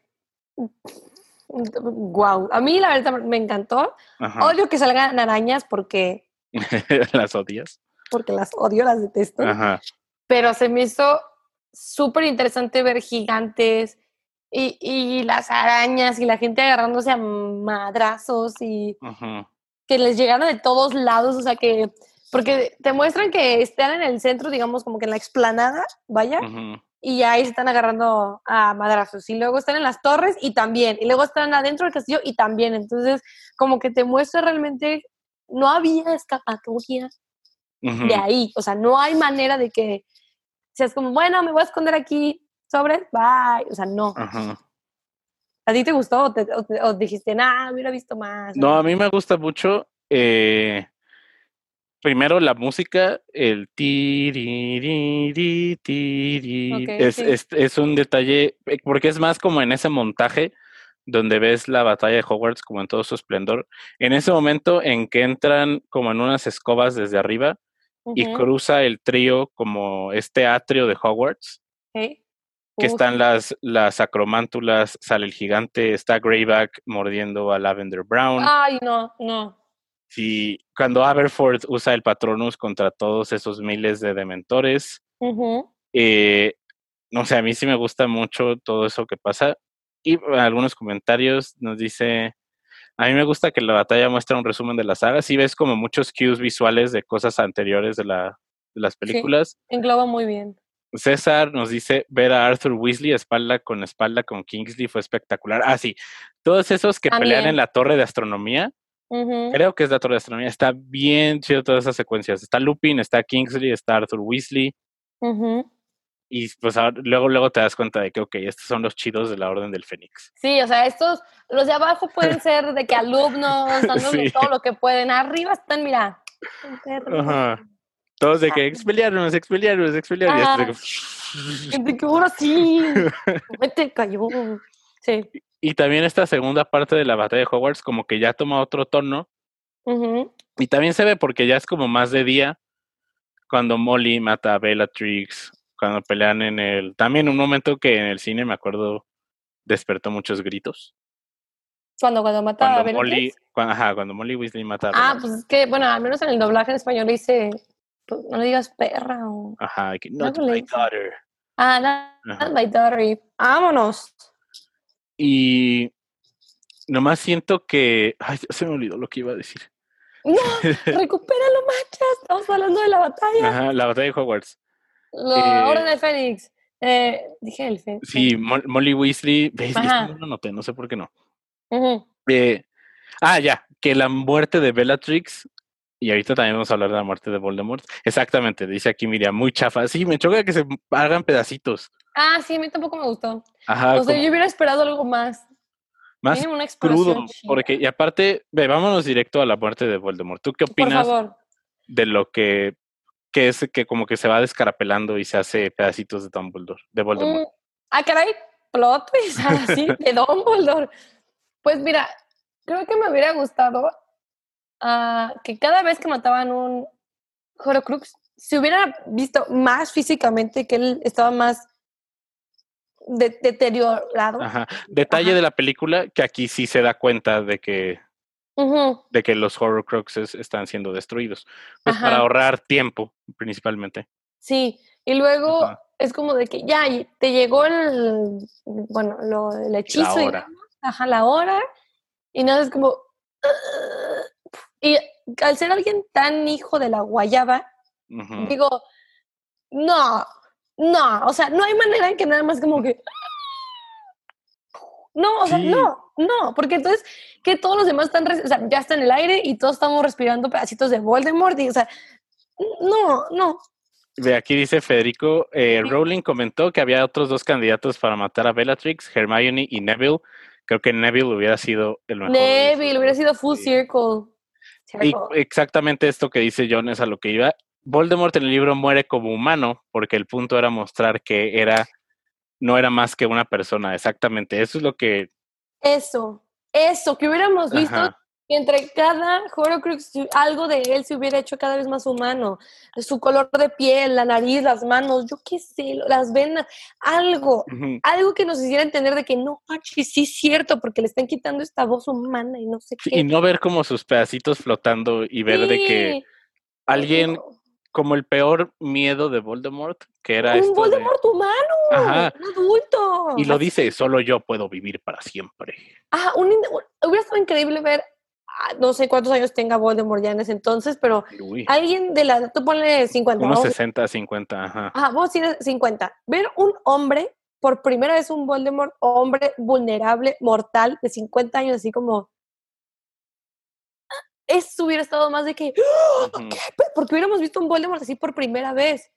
Wow. A mí la verdad me encantó. Ajá. Odio que salgan arañas porque, *laughs* Las odias. porque las odio, las detesto. Ajá. Pero se me hizo súper interesante ver gigantes y, y las arañas y la gente agarrándose a madrazos y que les llegaron de todos lados. O sea que, porque te muestran que están en el centro, digamos, como que en la explanada, vaya, y ahí se están agarrando a madrazos. Y luego están en las torres y también. Y luego están adentro del castillo y también. Entonces, como que te muestra realmente, no había escapatoria de ahí. O sea, no hay manera de que seas como, bueno, me voy a esconder aquí, sobres, bye. O sea, no. ¿A ti te gustó o, te- o te- o dijiste, nah, hubiera visto más? No, a mí me gusta mucho. eh, primero la música, el tiririri, tiri, Ok, es, sí. es, es un detalle, eh, porque es más como en ese montaje donde ves la batalla de Hogwarts como en todo su esplendor. En ese momento en que entran como en unas escobas desde arriba y cruza el trío como este atrio de Hogwarts, ok. que Uf. están las, las acromántulas, sale el gigante, está Greyback mordiendo a Lavender Brown. Ay, no, no. Sí, cuando Aberforth usa el Patronus contra todos esos miles de dementores, eh, no sé, a mí sí me gusta mucho todo eso que pasa. Y eh, algunos comentarios nos dice, a mí me gusta que la batalla muestra un resumen de la saga. Sí ves como muchos cues visuales de cosas anteriores de, la, de las películas. Engloba muy bien. César nos dice, ver a Arthur Weasley espalda con espalda con Kingsley fue espectacular. Ah, sí, todos esos que pelean en la torre de astronomía, Ujú. creo que es torre de astronomía, está bien chido todas esas secuencias. Está Lupin, está Kingsley, está Arthur Weasley. Ujú. Y pues ahora- luego, luego te das cuenta de que, ok, estos son los chidos de la Orden del Fénix. Sí, o sea, estos, los de abajo pueden *laughs* ser de que alumnos, dándole Sí. todo lo que pueden. Arriba están, mira. Ajá. Todos de que expeliarnos, expeliarnos, expeliarnos. Ah. Y, De que ahora sí. *laughs* Me te cayó. Sí. Y también esta segunda parte de la batalla de Hogwarts como que ya toma otro tono. Y también se ve porque ya es como más de día cuando Molly mata a Bellatrix, cuando pelean en el... También un momento que en el cine, me acuerdo, despertó muchos gritos. Cuando, cuando mata a Cuando Molly, Bellatrix. cuando, ajá, cuando Molly Weasley mata a Ah, pues es que, bueno, al menos en el doblaje en español dice, pues, no le digas perra o... Ajá, que, not my daughter. Ah, not my daughter. Vámonos. Y nomás siento que... Ay, se me olvidó lo que iba a decir. No, *laughs* recupéralo, machas. Estamos hablando de la batalla. Ajá, la batalla de Hogwarts. La Eh, Orden del Fénix. Eh, dije el Fénix. Sí, Mo- Molly Weasley... ¿ves? No lo noté, no sé por qué no. Eh, ah, ya, que la muerte de Bellatrix, y ahorita también vamos a hablar de la muerte de Voldemort. Exactamente, dice aquí Miriam, muy chafa. Sí, me choca que se hagan pedacitos. Ah, sí, a mí tampoco me gustó. Ajá, o sea, como yo hubiera esperado algo más. más una crudo. Porque, y aparte, ve, vámonos directo a la muerte de Voldemort. ¿Tú qué Por opinas favor. de lo que, que es que como que se va descarapelando y se hace pedacitos de Dumbledore, de Voldemort? Mm, ah, caray, plot twist, *laughs* así, de Dumbledore. Pues mira, creo que me hubiera gustado ah, que cada vez que mataban un Horcrux se hubiera visto más físicamente que él estaba más de- deteriorado. Ajá. Detalle Ajá. de la película que aquí sí se da cuenta de que Ujú, de que los están siendo destruidos. Pues Ajá. para ahorrar tiempo, principalmente. Sí, y luego Ajá. es como de que ya te llegó el, bueno, lo, el hechizo, hora. digamos, ajá, la hora, y nada, es como... Y al ser alguien tan hijo de la guayaba, digo, no, no, o sea, no hay manera en que nada más como que... No, o sea, no, no, porque entonces que todos los demás están, o sea, ya están en el aire y todos estamos respirando pedacitos de Voldemort, y, o sea, no, no, De aquí dice Federico, eh. Rowling comentó que había otros dos candidatos para matar a Bellatrix, Hermione y Neville. Creo que Neville hubiera sido el mejor. Neville, hubiera sido full sí. circle. Y Circle. exactamente esto que dice John es a lo que iba. Voldemort en el libro muere como humano porque el punto era mostrar que era no era más que una persona, exactamente. Eso es lo que Eso, eso, que hubiéramos visto Ajá. que entre cada Horcrux si algo de él se hubiera hecho cada vez más humano. Su color de piel, la nariz, las manos, yo qué sé, las venas, algo, algo que nos hiciera entender de que no, sí es cierto, porque le están quitando esta voz humana y no sé qué. y no ver como sus pedacitos flotando y ver de que alguien como el peor miedo de Voldemort, que era un esto de- Voldemort humano, Ajá. un adulto. y lo dice, solo yo puedo vivir para siempre. Ah, un, hubiera estado increíble ver, ah, no sé cuántos años tenga Voldemort ya en ese entonces, pero Uy, alguien de la, tú ponle 50, unos vamos, 60, 50, ajá. ajá, vos tienes 50, ver un hombre, por primera vez un Voldemort, hombre vulnerable, mortal, de 50 años, así como, eso hubiera estado más de que. ¿qué? Porque hubiéramos visto un Voldemort así por primera vez.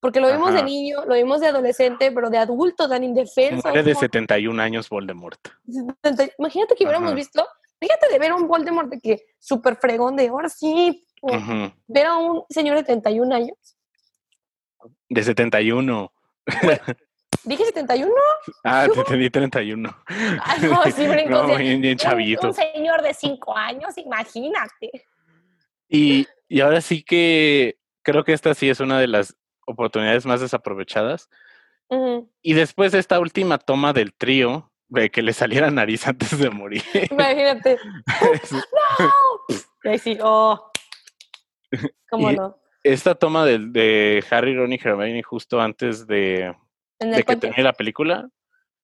Porque lo vimos de niño, lo vimos de adolescente, pero de adulto, tan indefenso. Muere de como- 71 años Voldemort. 70 Imagínate que hubiéramos Ajá. visto, fíjate de ver a un Voldemort de que súper fregón de ahora sí, o ver a un señor de 31 años. De 71. *laughs* Dije 71. Ah, ¿Qué te entendí 31. Ah, no, sí, brincó, *laughs* No, sí. bien, bien Un- chavito. Un, señor de 5 años, imagínate. Y, y ahora sí que creo que esta sí es una de las oportunidades más desaprovechadas. Y después de esta última toma del trío, de que le saliera nariz *laughs* antes de morir. Imagínate. *laughs* ¡No! Y ahí sí, oh. ¿Cómo Y- no? esta toma del- de, Harry, Ron y Hermione justo antes de, En de que termine la película.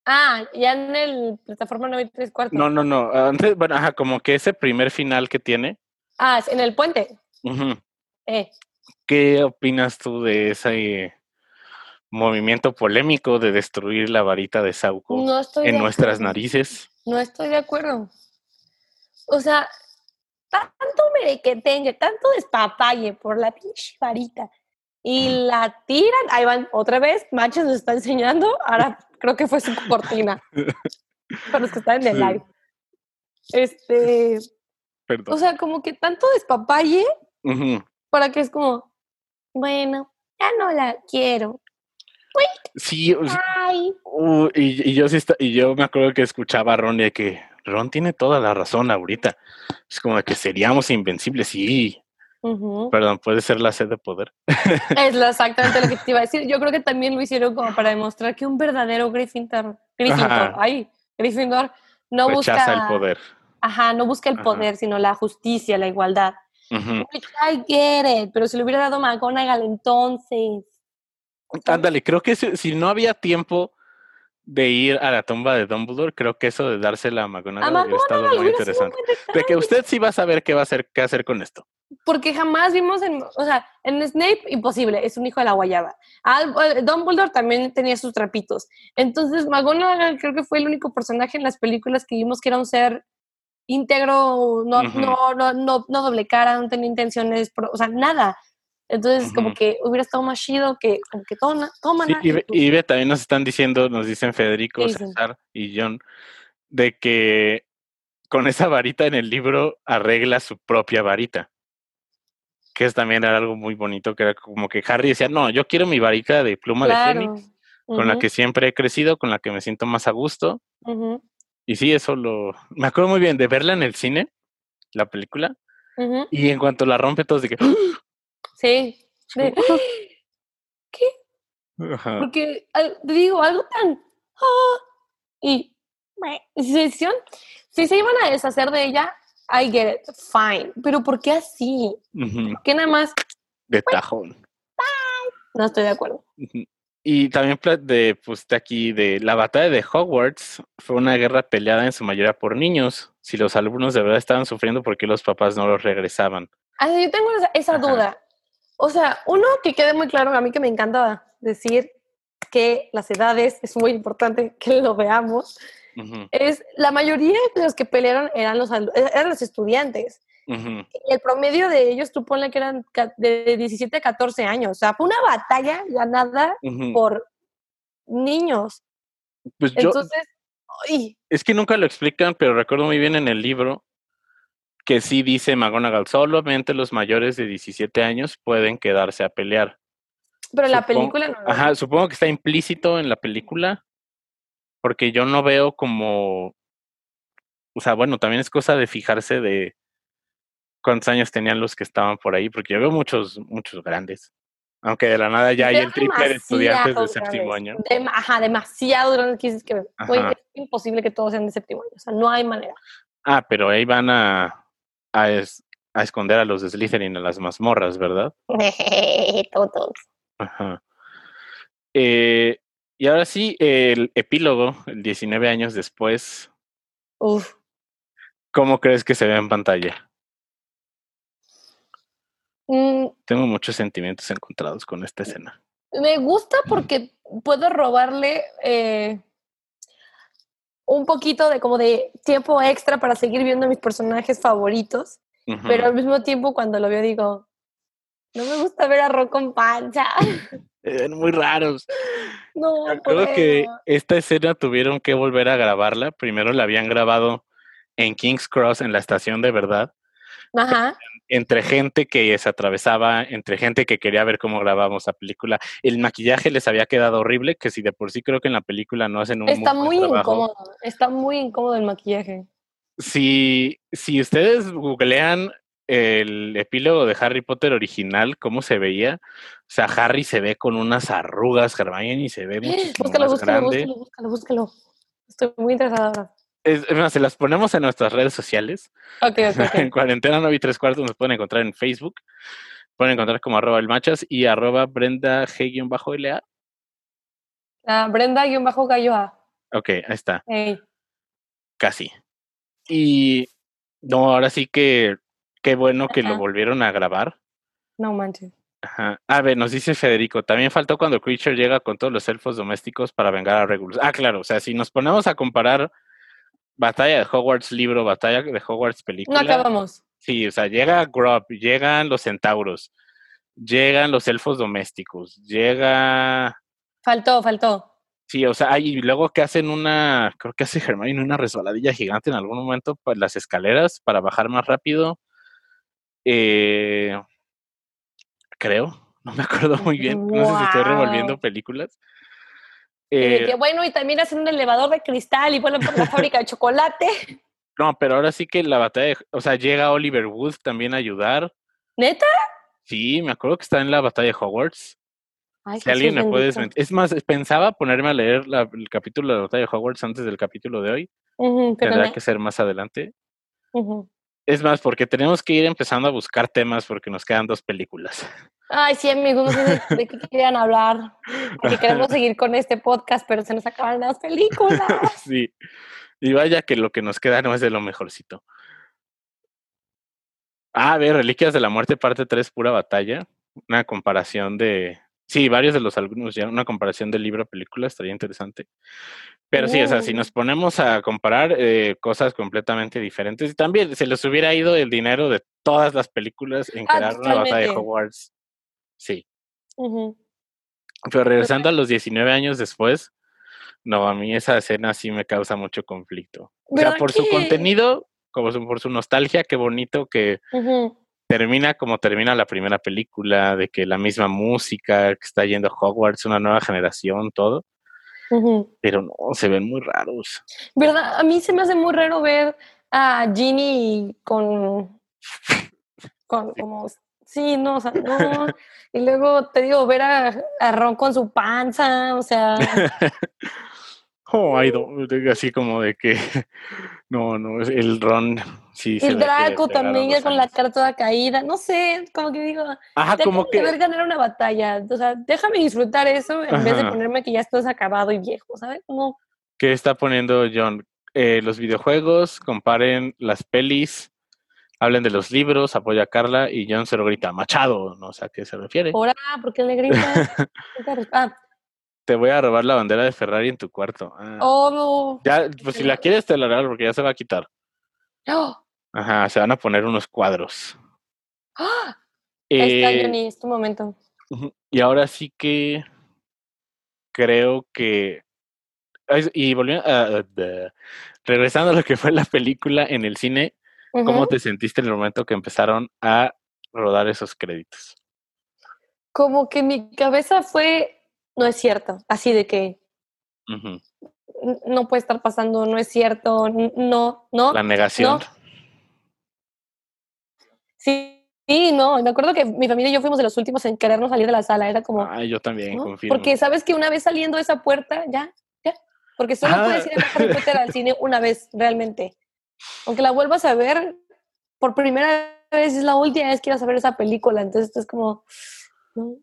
Ah, ya en el plataforma 93 cuartos. No, no, no. Antes, *laughs* bueno, ajá, como que ese primer final que tiene. Ah, en el puente. Eh. ¿Qué opinas tú de ese movimiento polémico de destruir la varita de Sauco No estoy en de nuestras narices? No estoy de acuerdo. O sea, tanto merequetengue, tanto despapalle por la pinche varita. Y la tiran, ahí van otra vez, Manches nos está enseñando, ahora creo que fue su cortina, para los que están en el Sí. live. Este, Perdón. o sea, como que tanto despapalle para que es como, bueno, ya no la quiero. Sí, sea, Ay, uh, y, y yo sí esta- y yo me acuerdo que escuchaba a Ron de que Ron tiene toda la razón ahorita. Es como de que seríamos invencibles, sí. Perdón, puede ser la sed de poder. *laughs* Es exactamente lo que te iba a decir. Yo creo que también lo hicieron como para demostrar que un verdadero Gryffindor, Gryffindor, ay, Gryffindor no Rechaza busca el poder. Ajá, no busca el Ajá. poder, sino la justicia, la igualdad. Ujú. Which I get it, pero si le hubiera dado McGonagall entonces. Ándale, creo que si, si no había tiempo de ir a la tumba de Dumbledore, creo que eso de dársela a McGonagall A hubiera estado muy sido un interesante. De que usted sí va a saber qué va a hacer, qué hacer con esto. Porque jamás vimos en, o sea, en Snape, imposible, es un hijo de la guayaba. Al, eh, Dumbledore también tenía sus trapitos. Entonces, McGonagall creo que fue el único personaje en las películas que vimos que era un ser íntegro, no, no, no, no, no doble cara, no tenía intenciones, pro- o sea, nada. Entonces, como que hubiera estado más chido que, como que toma, toma. Sí, y, ve- y ve, también nos están diciendo, nos dicen Federico. César y John, de que con esa varita en el libro arregla su propia varita. Que es también era algo muy bonito, que era como que Harry decía, no, yo quiero mi varita de pluma de. Fénix, con la que siempre he crecido, con la que me siento más a gusto. Y sí, eso lo... Me acuerdo muy bien de verla en el cine, la película, y en cuanto la rompe todos de que... Sí. de- Ajá. Porque al- te digo, algo tan. ah, y. hicieron- si se iban a deshacer de ella, I get it, fine. Pero ¿por qué así? Ujú, ¿Por qué nada más? De tajón. No estoy de acuerdo. Ujú. Y también de, pues, de aquí, de la batalla de Hogwarts fue una guerra peleada en su mayoría por niños. Si los alumnos de verdad estaban sufriendo, ¿por qué los papás no los regresaban? Ah, yo tengo esa, esa duda. O sea, uno que quede muy claro, a mí que me encanta decir que las edades es muy importante que lo veamos, Es la mayoría de los que pelearon eran los, alu- eran los estudiantes. Y el promedio de ellos, tú ponle que eran de 17 a 14 años. O sea, fue una batalla ganada por niños. Pues yo, Entonces, ay, es que nunca lo explican, pero recuerdo muy bien en el libro que sí dice McGonagall, solamente los mayores de 17 años pueden quedarse a pelear. pero la película no. Ajá, supongo que está implícito en la película, porque yo no veo como, o sea, bueno, también es cosa de fijarse de cuántos años tenían los que estaban por ahí, porque yo veo muchos, muchos grandes, aunque de la nada ya hay el triple de estudiantes de séptimo año. Dem- ajá, demasiado grandes que dices que, es imposible que todos sean de séptimo año. O sea, no hay manera. Ah, pero ahí van a, a, es- a esconder a los de Slytherin en las mazmorras, ¿verdad? *laughs* Todos. Ajá. Eh, y ahora sí, el epílogo, el 19 años después, Uf. ¿cómo crees que se ve en pantalla? Mm, Tengo muchos sentimientos encontrados con esta escena. me gusta porque puedo robarle eh, un poquito de como de tiempo extra para seguir viendo a mis personajes favoritos. Pero al mismo tiempo cuando lo veo digo, no me gusta ver a Ron con pancha. *laughs* Eran muy raros. no, acuerdo que esta escena tuvieron que volver a grabarla. Primero la habían grabado en King's Cross, en la estación de verdad, Ajá. entre gente que se atravesaba, entre gente que quería ver cómo grabábamos la película. El maquillaje les había quedado horrible, que si de por sí creo que en la película no hacen un Está muy muy buen trabajo. incómodo. Está muy incómodo el maquillaje. Si, si ustedes googlean el epílogo de Harry Potter original, cómo se veía. O sea, Harry se ve con unas arrugas, Hermione se ve muchísimo Búscalo, más búscalo, grande. búscalo, búscalo, búscalo. Estoy muy interesada ahora. Es, más, se las ponemos en nuestras redes sociales. Ok, ok, *laughs* en ok. cuarentena 9 y tres cuartos nos pueden encontrar en Facebook. Pueden encontrar como arroba el machas y arroba Brenda G-LA. Ah, Brenda-Galloa. Ok, ahí está, casi. Y no, ahora sí que qué bueno que lo volvieron a grabar. No manches. Ajá. A ver, nos dice Federico, también faltó cuando Creature llega con todos los elfos domésticos para vengar a Regulus. Ah, claro, o sea, si nos ponemos a comparar Batalla de Hogwarts libro, Batalla de Hogwarts No película. acabamos. Sí, o sea, llega Grub, llegan los centauros, llegan los elfos domésticos, llega... Faltó, faltó. Sí, o sea, hay- y luego que hacen una, creo que hace Hermione una resbaladilla gigante en algún momento por las escaleras para bajar más rápido. Eh, creo, no me acuerdo muy bien, no sé si estoy revolviendo películas. Y Eh, que, bueno, y también hacen un elevador de cristal y vuelan por la fábrica de chocolate. *laughs* no, pero ahora sí que la batalla, de- o sea, llega Oliver Wood también a ayudar. ¿Neta? Sí, me acuerdo que está en la batalla de Hogwarts. Ay, Si alguien me puede desmentir. Es más, pensaba ponerme a leer la- el capítulo de la batalla de Hogwarts antes del capítulo de hoy. Pero Tendrá no. que ser más adelante. Ujú. Es más, porque tenemos que ir empezando a buscar temas porque nos quedan dos películas. Ay, sí, amigos, no sé de, qué querían hablar. Porque queremos *laughs* seguir con este podcast, pero se nos acaban las películas. *laughs* sí. Y vaya que lo que nos queda no es de lo mejorcito. Ah, a ver, Reliquias de la Muerte, parte 3, pura batalla. Una comparación de. Sí, varios de los alumnos ya, una comparación de libro a película, estaría interesante. Pero sí, o sea, si Uh. nos ponemos a comparar eh, cosas completamente diferentes, y también se les hubiera ido el dinero de todas las películas en Ah, crear una batalla de. Hogwarts. Sí. Ujú. Pero regresando a los 19 años después, no, a mí esa escena sí me causa mucho conflicto. O sea, ¿Verdad por su que- contenido, como su- por su nostalgia, qué bonito que Ujú. Termina como termina la primera película, de que la misma música, que está yendo Hogwarts, una nueva generación, todo. Pero no, se ven muy raros. ¿Verdad? A mí se me hace muy raro ver a Ginny con. con como. Sí, no, o sea, no. Y luego te digo, ver a, a Ron con su panza, o sea. *laughs* Oh, ay, no, así como de que *laughs* no, no, el Ron sí el que Draco también ya con la cara toda caída. No sé, como que digo, Ajá, como déjame ver que ganar una batalla. O sea, déjame disfrutar eso en vez de ponerme que ya esto es acabado y viejo, ¿sabes? No. ¿Qué está poniendo John? Eh, los videojuegos, comparen las pelis, hablen de los libros, apoya a Carla y John se lo grita, Machado, no sé a qué se refiere. Ahora, ¿por qué le gritas? *laughs* ah, Te voy a robar la bandera de Ferrari en tu cuarto. Ah, oh, no. Ya, pues si la quieres te la regalo porque ya se va a quitar. ¡Oh! Ajá, se van a poner unos cuadros. ¡Ah! Ahí está, Eh, Johnny, es tu momento. Y ahora sí que creo que. Y volviendo a. regresando a lo que fue la película en el cine, ¿cómo te sentiste en el momento que empezaron a rodar esos créditos? Como que mi cabeza fue, no es cierto, así de que no puede estar pasando, no es cierto, no, no. La negación. Sí, sí, no, me acuerdo que mi familia y yo fuimos de los últimos en querernos salir de la sala, era como, Ay, yo también, ¿no? confirmo. Porque sabes que una vez saliendo de esa puerta, ya, ya, porque solo Ah. puedes ir a Harry Potter al cine una vez, realmente. Aunque la vuelvas a ver por primera vez, es la última vez que ibas a ver esa película, entonces esto es como, no,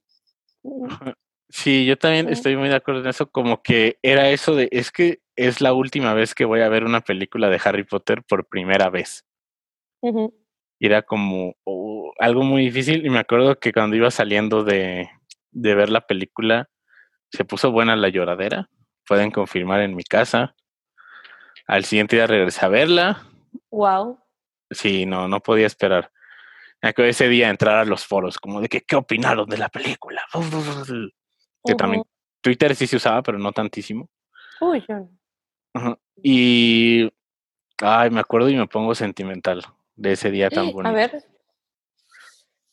*laughs* Sí, yo también estoy muy de acuerdo en eso, como que era eso de, es que es la última vez que voy a ver una película de Harry Potter por primera vez. Y era como oh, algo muy difícil y me acuerdo que cuando iba saliendo de, de ver la película, se puso buena la lloradera, pueden confirmar en mi casa. Al siguiente día regresé a verla, wow. sí, no, no podía esperar. Me acuerdo ese día entrar a los foros, como de que, ¿qué opinaron de la película? Que también Twitter sí se usaba, pero no tantísimo. Uy, yo no. Ajá. Y, ay, me acuerdo y me pongo sentimental de ese día tan bonito. A ver.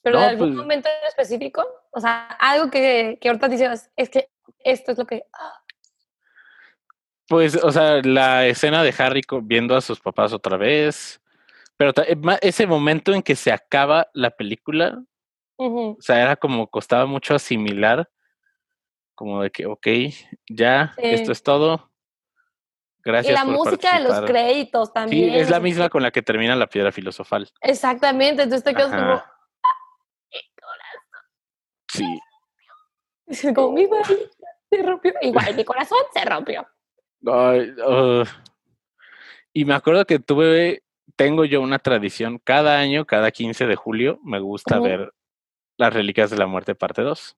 ¿Pero No, de algún pues- momento en específico? O sea, algo que, que ahorita dices, es que esto es lo que... ah, Pues, o sea, la escena de Harry viendo a sus papás otra vez, Pero eh, ese momento en que se acaba la película, o sea, era como costaba mucho asimilar, como de que, ok, ya, esto Sí. es todo. Y Gracias la por música de los participar". créditos Sí, también. es o la misma con la que termina la piedra filosofal. Exactamente, entonces te quedas como, Ajá. Sí. *laughs* como mi se rompió. Igual, mi corazón se rompió. Ay. Y me acuerdo que tuve, tengo yo una tradición, cada año, cada 15 de julio, me gusta ver Las Reliquias de la Muerte parte 2.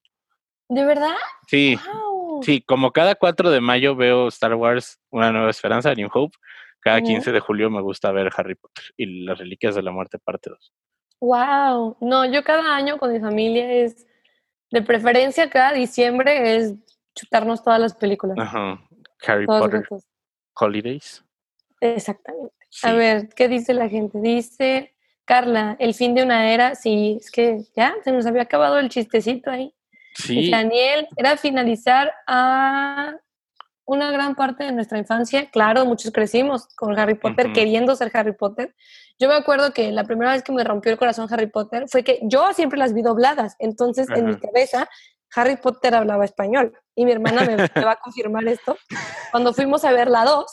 ¿De verdad? Sí, Wow. sí, como cada 4 de mayo veo Star Wars, Una Nueva Esperanza, New Hope, cada Ujú. 15 de julio me gusta ver Harry Potter y Las Reliquias de la Muerte parte 2. Wow. No, yo cada año con mi familia es, de preferencia cada diciembre es chutarnos todas las películas. Ajá. Harry todas Potter. Holidays. Exactamente. Sí. A ver, ¿qué dice la gente? Dice, Carla, el fin de una era, sí, es que ya se nos había acabado el chistecito ahí. Sí, Daniel, era finalizar a una gran parte de nuestra infancia. Claro, muchos crecimos con Harry Potter, queriendo ser Harry Potter. Yo me acuerdo que la primera vez que me rompió el corazón Harry Potter fue que yo siempre las vi dobladas. Entonces, en mi cabeza, Harry Potter hablaba español. Y mi hermana me, me *laughs* va a confirmar esto. Cuando fuimos a ver la 2,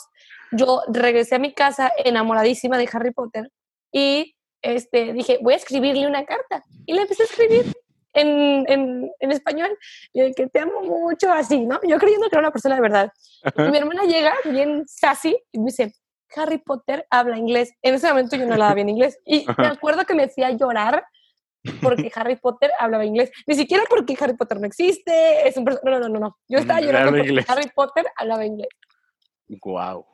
yo regresé a mi casa enamoradísima de Harry Potter y este, dije, voy a escribirle una carta. Y le empecé a escribir en, en, en español, y de que te amo mucho, así, ¿no? Yo creyendo que era una persona de verdad. Y mi hermana llega bien sassy y me dice, Harry Potter habla inglés. En ese momento yo no hablaba bien inglés. Y me acuerdo que me fui a llorar porque *laughs* Harry Potter hablaba inglés. Ni siquiera porque Harry Potter no existe, es un No, no, no, no. Yo estaba Mm, llorando habla porque inglés. Harry Potter hablaba inglés. Wow.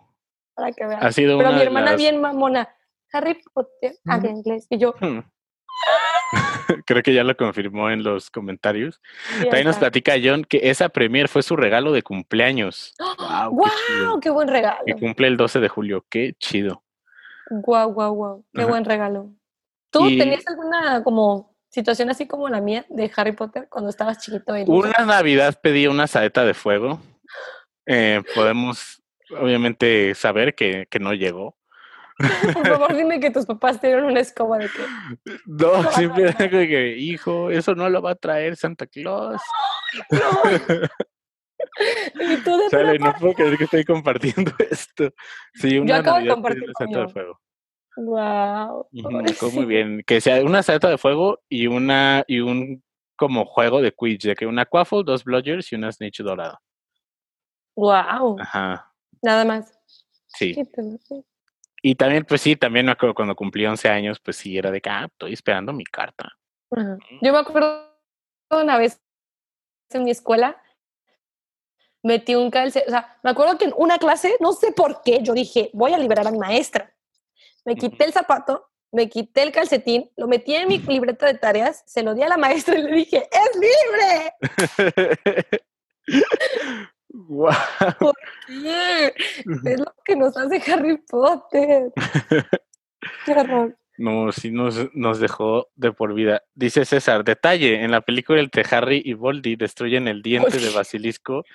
Para que vean. Ha sido Pero una mi hermana las- bien mamona. Harry Potter habla inglés. Y yo, Hmm. *laughs* Creo que ya lo confirmó en los comentarios. sí, También nos platica John que esa premier fue su regalo de cumpleaños. ¡Ah! Wow, qué. ¡Guau! ¡Qué buen regalo! Que cumple el 12 de julio. Qué chido. Guau, guau, guau. Qué Ajá. buen regalo. ¿Tú Y- tenías alguna como situación así como la mía de Harry Potter cuando estabas chiquito? sé? Una Navidad pedí una saeta de fuego. Eh, podemos, obviamente, saber que, que no llegó. *laughs* Por favor, dime que tus papás tienen una escoba de que. No, No, siempre no, era que, hijo, eso no lo va a traer Santa Claus. Y tú de Sale, no puedo creer que estoy compartiendo *laughs* esto. Sí, una acabo de compartir saeta de fuego. Wow. Muy bien. Que sea una saeta de fuego y una y un como juego de quiz, de que una quaffle, dos bludgers y una snitch dorada. Wow. Ajá, Nada más. sí. Y también, pues sí, también me acuerdo cuando cumplí 11 años, pues sí, era de que, ah, estoy esperando mi carta. Ajá. Yo me acuerdo una vez en mi escuela metí un calcetín, o sea, me acuerdo que en una clase, no sé por qué, yo dije, voy a liberar a mi maestra. Me quité el zapato, me quité el calcetín, lo metí en mi libreta de tareas, se lo di a la maestra y le dije, ¡es libre! *laughs* Guau. ¿Qué? Es lo que nos hace Harry Potter. *laughs* Qué horror. No, sí nos, nos dejó de por vida. Dice César, detalle, en la película entre Harry y Voldy destruyen el diente de basilisco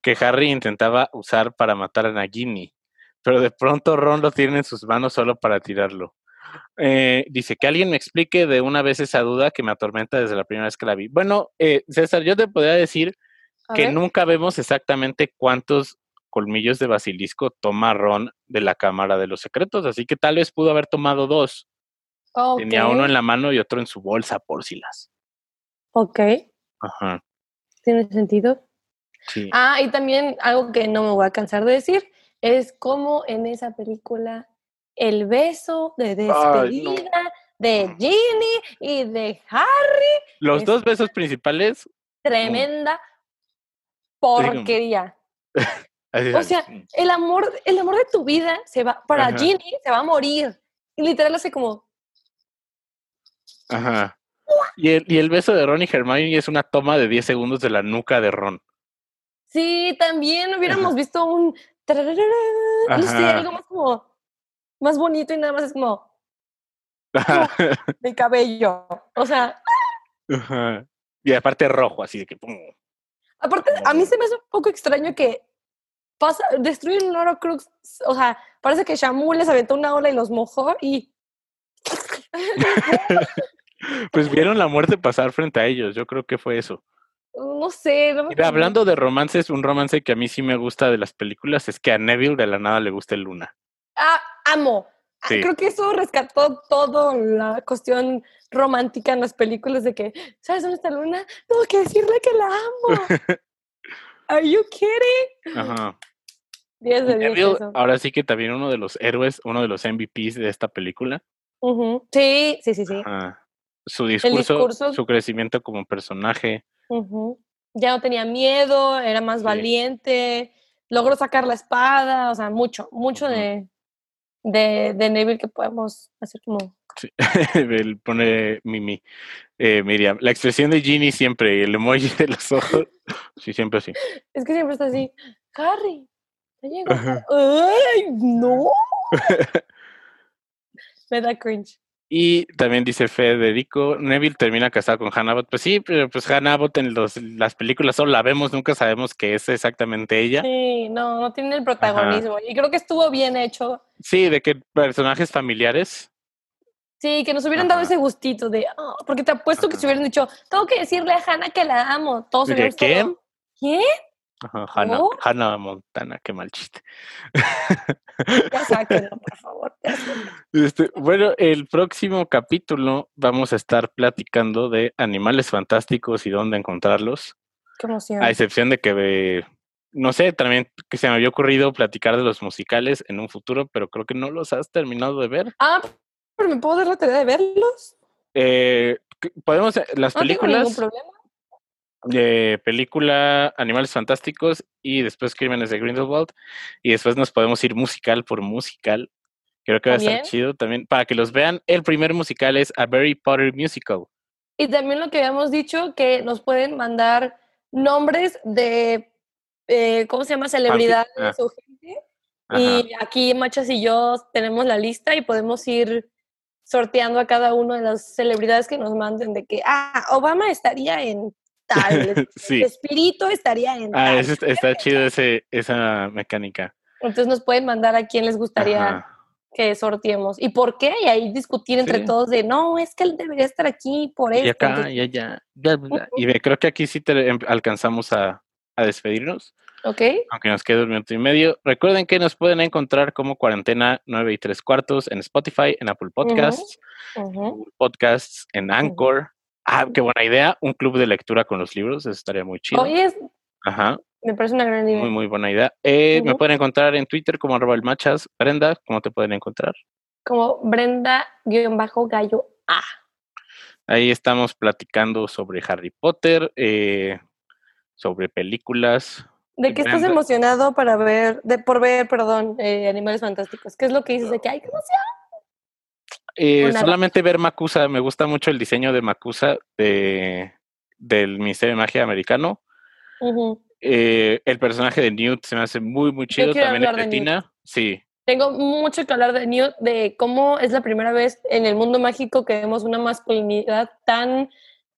que Harry intentaba usar para matar a Nagini, pero de pronto Ron lo tiene en sus manos solo para tirarlo. Eh, dice que alguien me explique de una vez esa duda que me atormenta desde la primera vez que la vi. Bueno, eh, César, yo te podría decir A que ver. nunca vemos exactamente cuántos colmillos de basilisco toma Ron de la Cámara de los Secretos, así que tal vez pudo haber tomado dos. Tenía uno en la mano y otro en su bolsa por si las. Ok, Ajá. tiene sentido. Sí. Ah, y también algo que no me voy a cansar de decir es como en esa película el beso de Ay, despedida no. de Ginny y de Harry, Los es- dos besos principales. tremenda porquería. *laughs* O sea, el amor, el amor de tu vida se va, para Ajá. Ginny se va a morir. Y literal hace como, Ajá. Y el, y el beso de Ron y Hermione es una toma de 10 segundos de la nuca de Ron. sí, también hubiéramos visto un, no sé, algo más como, más bonito y nada más es como, *laughs* de cabello. O sea, Ajá. Y aparte rojo, así de que. Aparte, a mí se me hace un poco extraño que pasa, destruyen un Horcrux, o sea, parece que Shamu les aventó una ola y los mojó y *laughs* pues vieron la muerte pasar frente a ellos, yo creo que fue eso. No sé. No Mira, hablando de romances, un romance que a mí sí me gusta de las películas es que a Neville de la nada le gusta el Luna. Ah, amo. Ah, Sí. Creo que eso rescató toda la cuestión romántica en las películas de que, ¿sabes dónde está Luna? Tengo que decirle que la amo. *laughs* Are you kidding? Ajá. 10 de 10 Neville, eso. ahora sí que también uno de los héroes, uno de los MVPs de esta película. Sí, sí, sí, sí. Ajá. Su discurso, discurso- su crecimiento como personaje. Ya no tenía miedo, era más Sí. valiente, logró sacar la espada, o sea, mucho, mucho de, de, de Neville que podemos hacer como... Sí. *laughs* Él pone Mimi, eh, Miriam. La expresión de Ginny siempre, y el emoji de los ojos. Sí, siempre así. Es que siempre está así, Harry, ya llegó. ¡Ay, no! *laughs* Me da cringe. Y también dice Federico, Neville termina casado con Hannah Abbott. Pues sí, pero pues Hannah Abbott en los, las películas solo la vemos, nunca sabemos que es exactamente ella. Sí, no, no tiene el protagonismo. Y creo que estuvo bien hecho. Sí, de que personajes familiares. Sí, que nos hubieran dado ese gustito de, "Ah", porque te apuesto que Ajá. se hubieran dicho, tengo que decirle a Hannah que la amo. Todos ¿De quién? ¿Quién? Ajá, Hannah, Montana, qué mal chiste. Ya sáquenlo, *laughs* por favor. Este, bueno, el próximo capítulo vamos a estar platicando de animales fantásticos y dónde encontrarlos. Qué emoción. A excepción de que, no sé, también que se me había ocurrido platicar de los musicales en un futuro, pero creo que no los has terminado de ver. Ah, pero me puedo dar la tarea de verlos. Eh, podemos, eh, las No tengo ningún películas, problema. De película Animales Fantásticos y después Crímenes de Grindelwald y después nos podemos ir musical por musical. Creo que va a estar chido también. Para que los vean, el primer musical es A Harry Potter Musical. Y también lo que habíamos dicho, que nos pueden mandar nombres de, eh, ¿cómo se llama? Celebridades ah. o gente. Ajá. Y aquí Machas y yo tenemos la lista y podemos ir sorteando a cada uno de las celebridades que nos manden de que, ah, Obama estaría en tal, *laughs* Sí. Espíritu estaría en Ah, tal. está, chido ese, esa mecánica. Entonces nos pueden mandar a quién les gustaría Ajá. que sorteemos. ¿Y por qué? Y ahí discutir entre Sí. todos de, no, es que él debería estar aquí por Y esto. acá, Entonces, y allá. bla, bla, bla. Y creo que aquí sí te- em- alcanzamos a, a despedirnos. ¿Ok? aunque nos quede un minuto y medio. Recuerden que nos pueden encontrar como Cuarentena 9 y 3 cuartos en Spotify, en Apple Podcasts, Ujú. Google Podcasts, en Anchor. Ah, qué buena idea. Un club de lectura con los libros, eso estaría muy chido. Oye, es- Ajá, me parece una gran idea. muy, muy buena idea. Eh, Me pueden encontrar en Twitter como arroba el machas. Brenda, ¿cómo te pueden encontrar? Como Brenda-Gallo A. Ahí estamos platicando sobre Harry Potter, eh, sobre películas. ¿De qué estás emocionado para ver, de, por ver, perdón, eh, Animales Fantásticos? ¿Qué es lo que dices de que hay emoción? Eh, solamente ver Makusa, me gusta mucho el diseño de Makusa de, del Ministerio de Magia americano. Eh, el personaje de Newt se me hace muy, muy chido. También. Tina. Sí, Tengo mucho que hablar de Newt, de cómo es la primera vez en el mundo mágico que vemos una masculinidad tan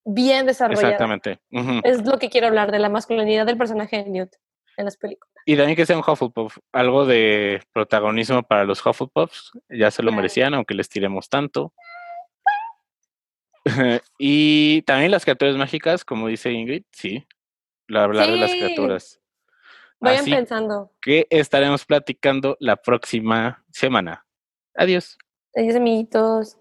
bien desarrollada. exactamente. Es lo que quiero hablar, de la masculinidad del personaje de Newt en las películas. Y también que sea un Hufflepuff. Algo de protagonismo para los Hufflepuffs. Ya se lo merecían, aunque les tiremos tanto. *laughs* y también las criaturas mágicas, como dice Ingrid. Sí, la- hablar de las Sí. criaturas. Vayan Así pensando. que estaremos platicando la próxima semana. Adiós. Adiós, amiguitos.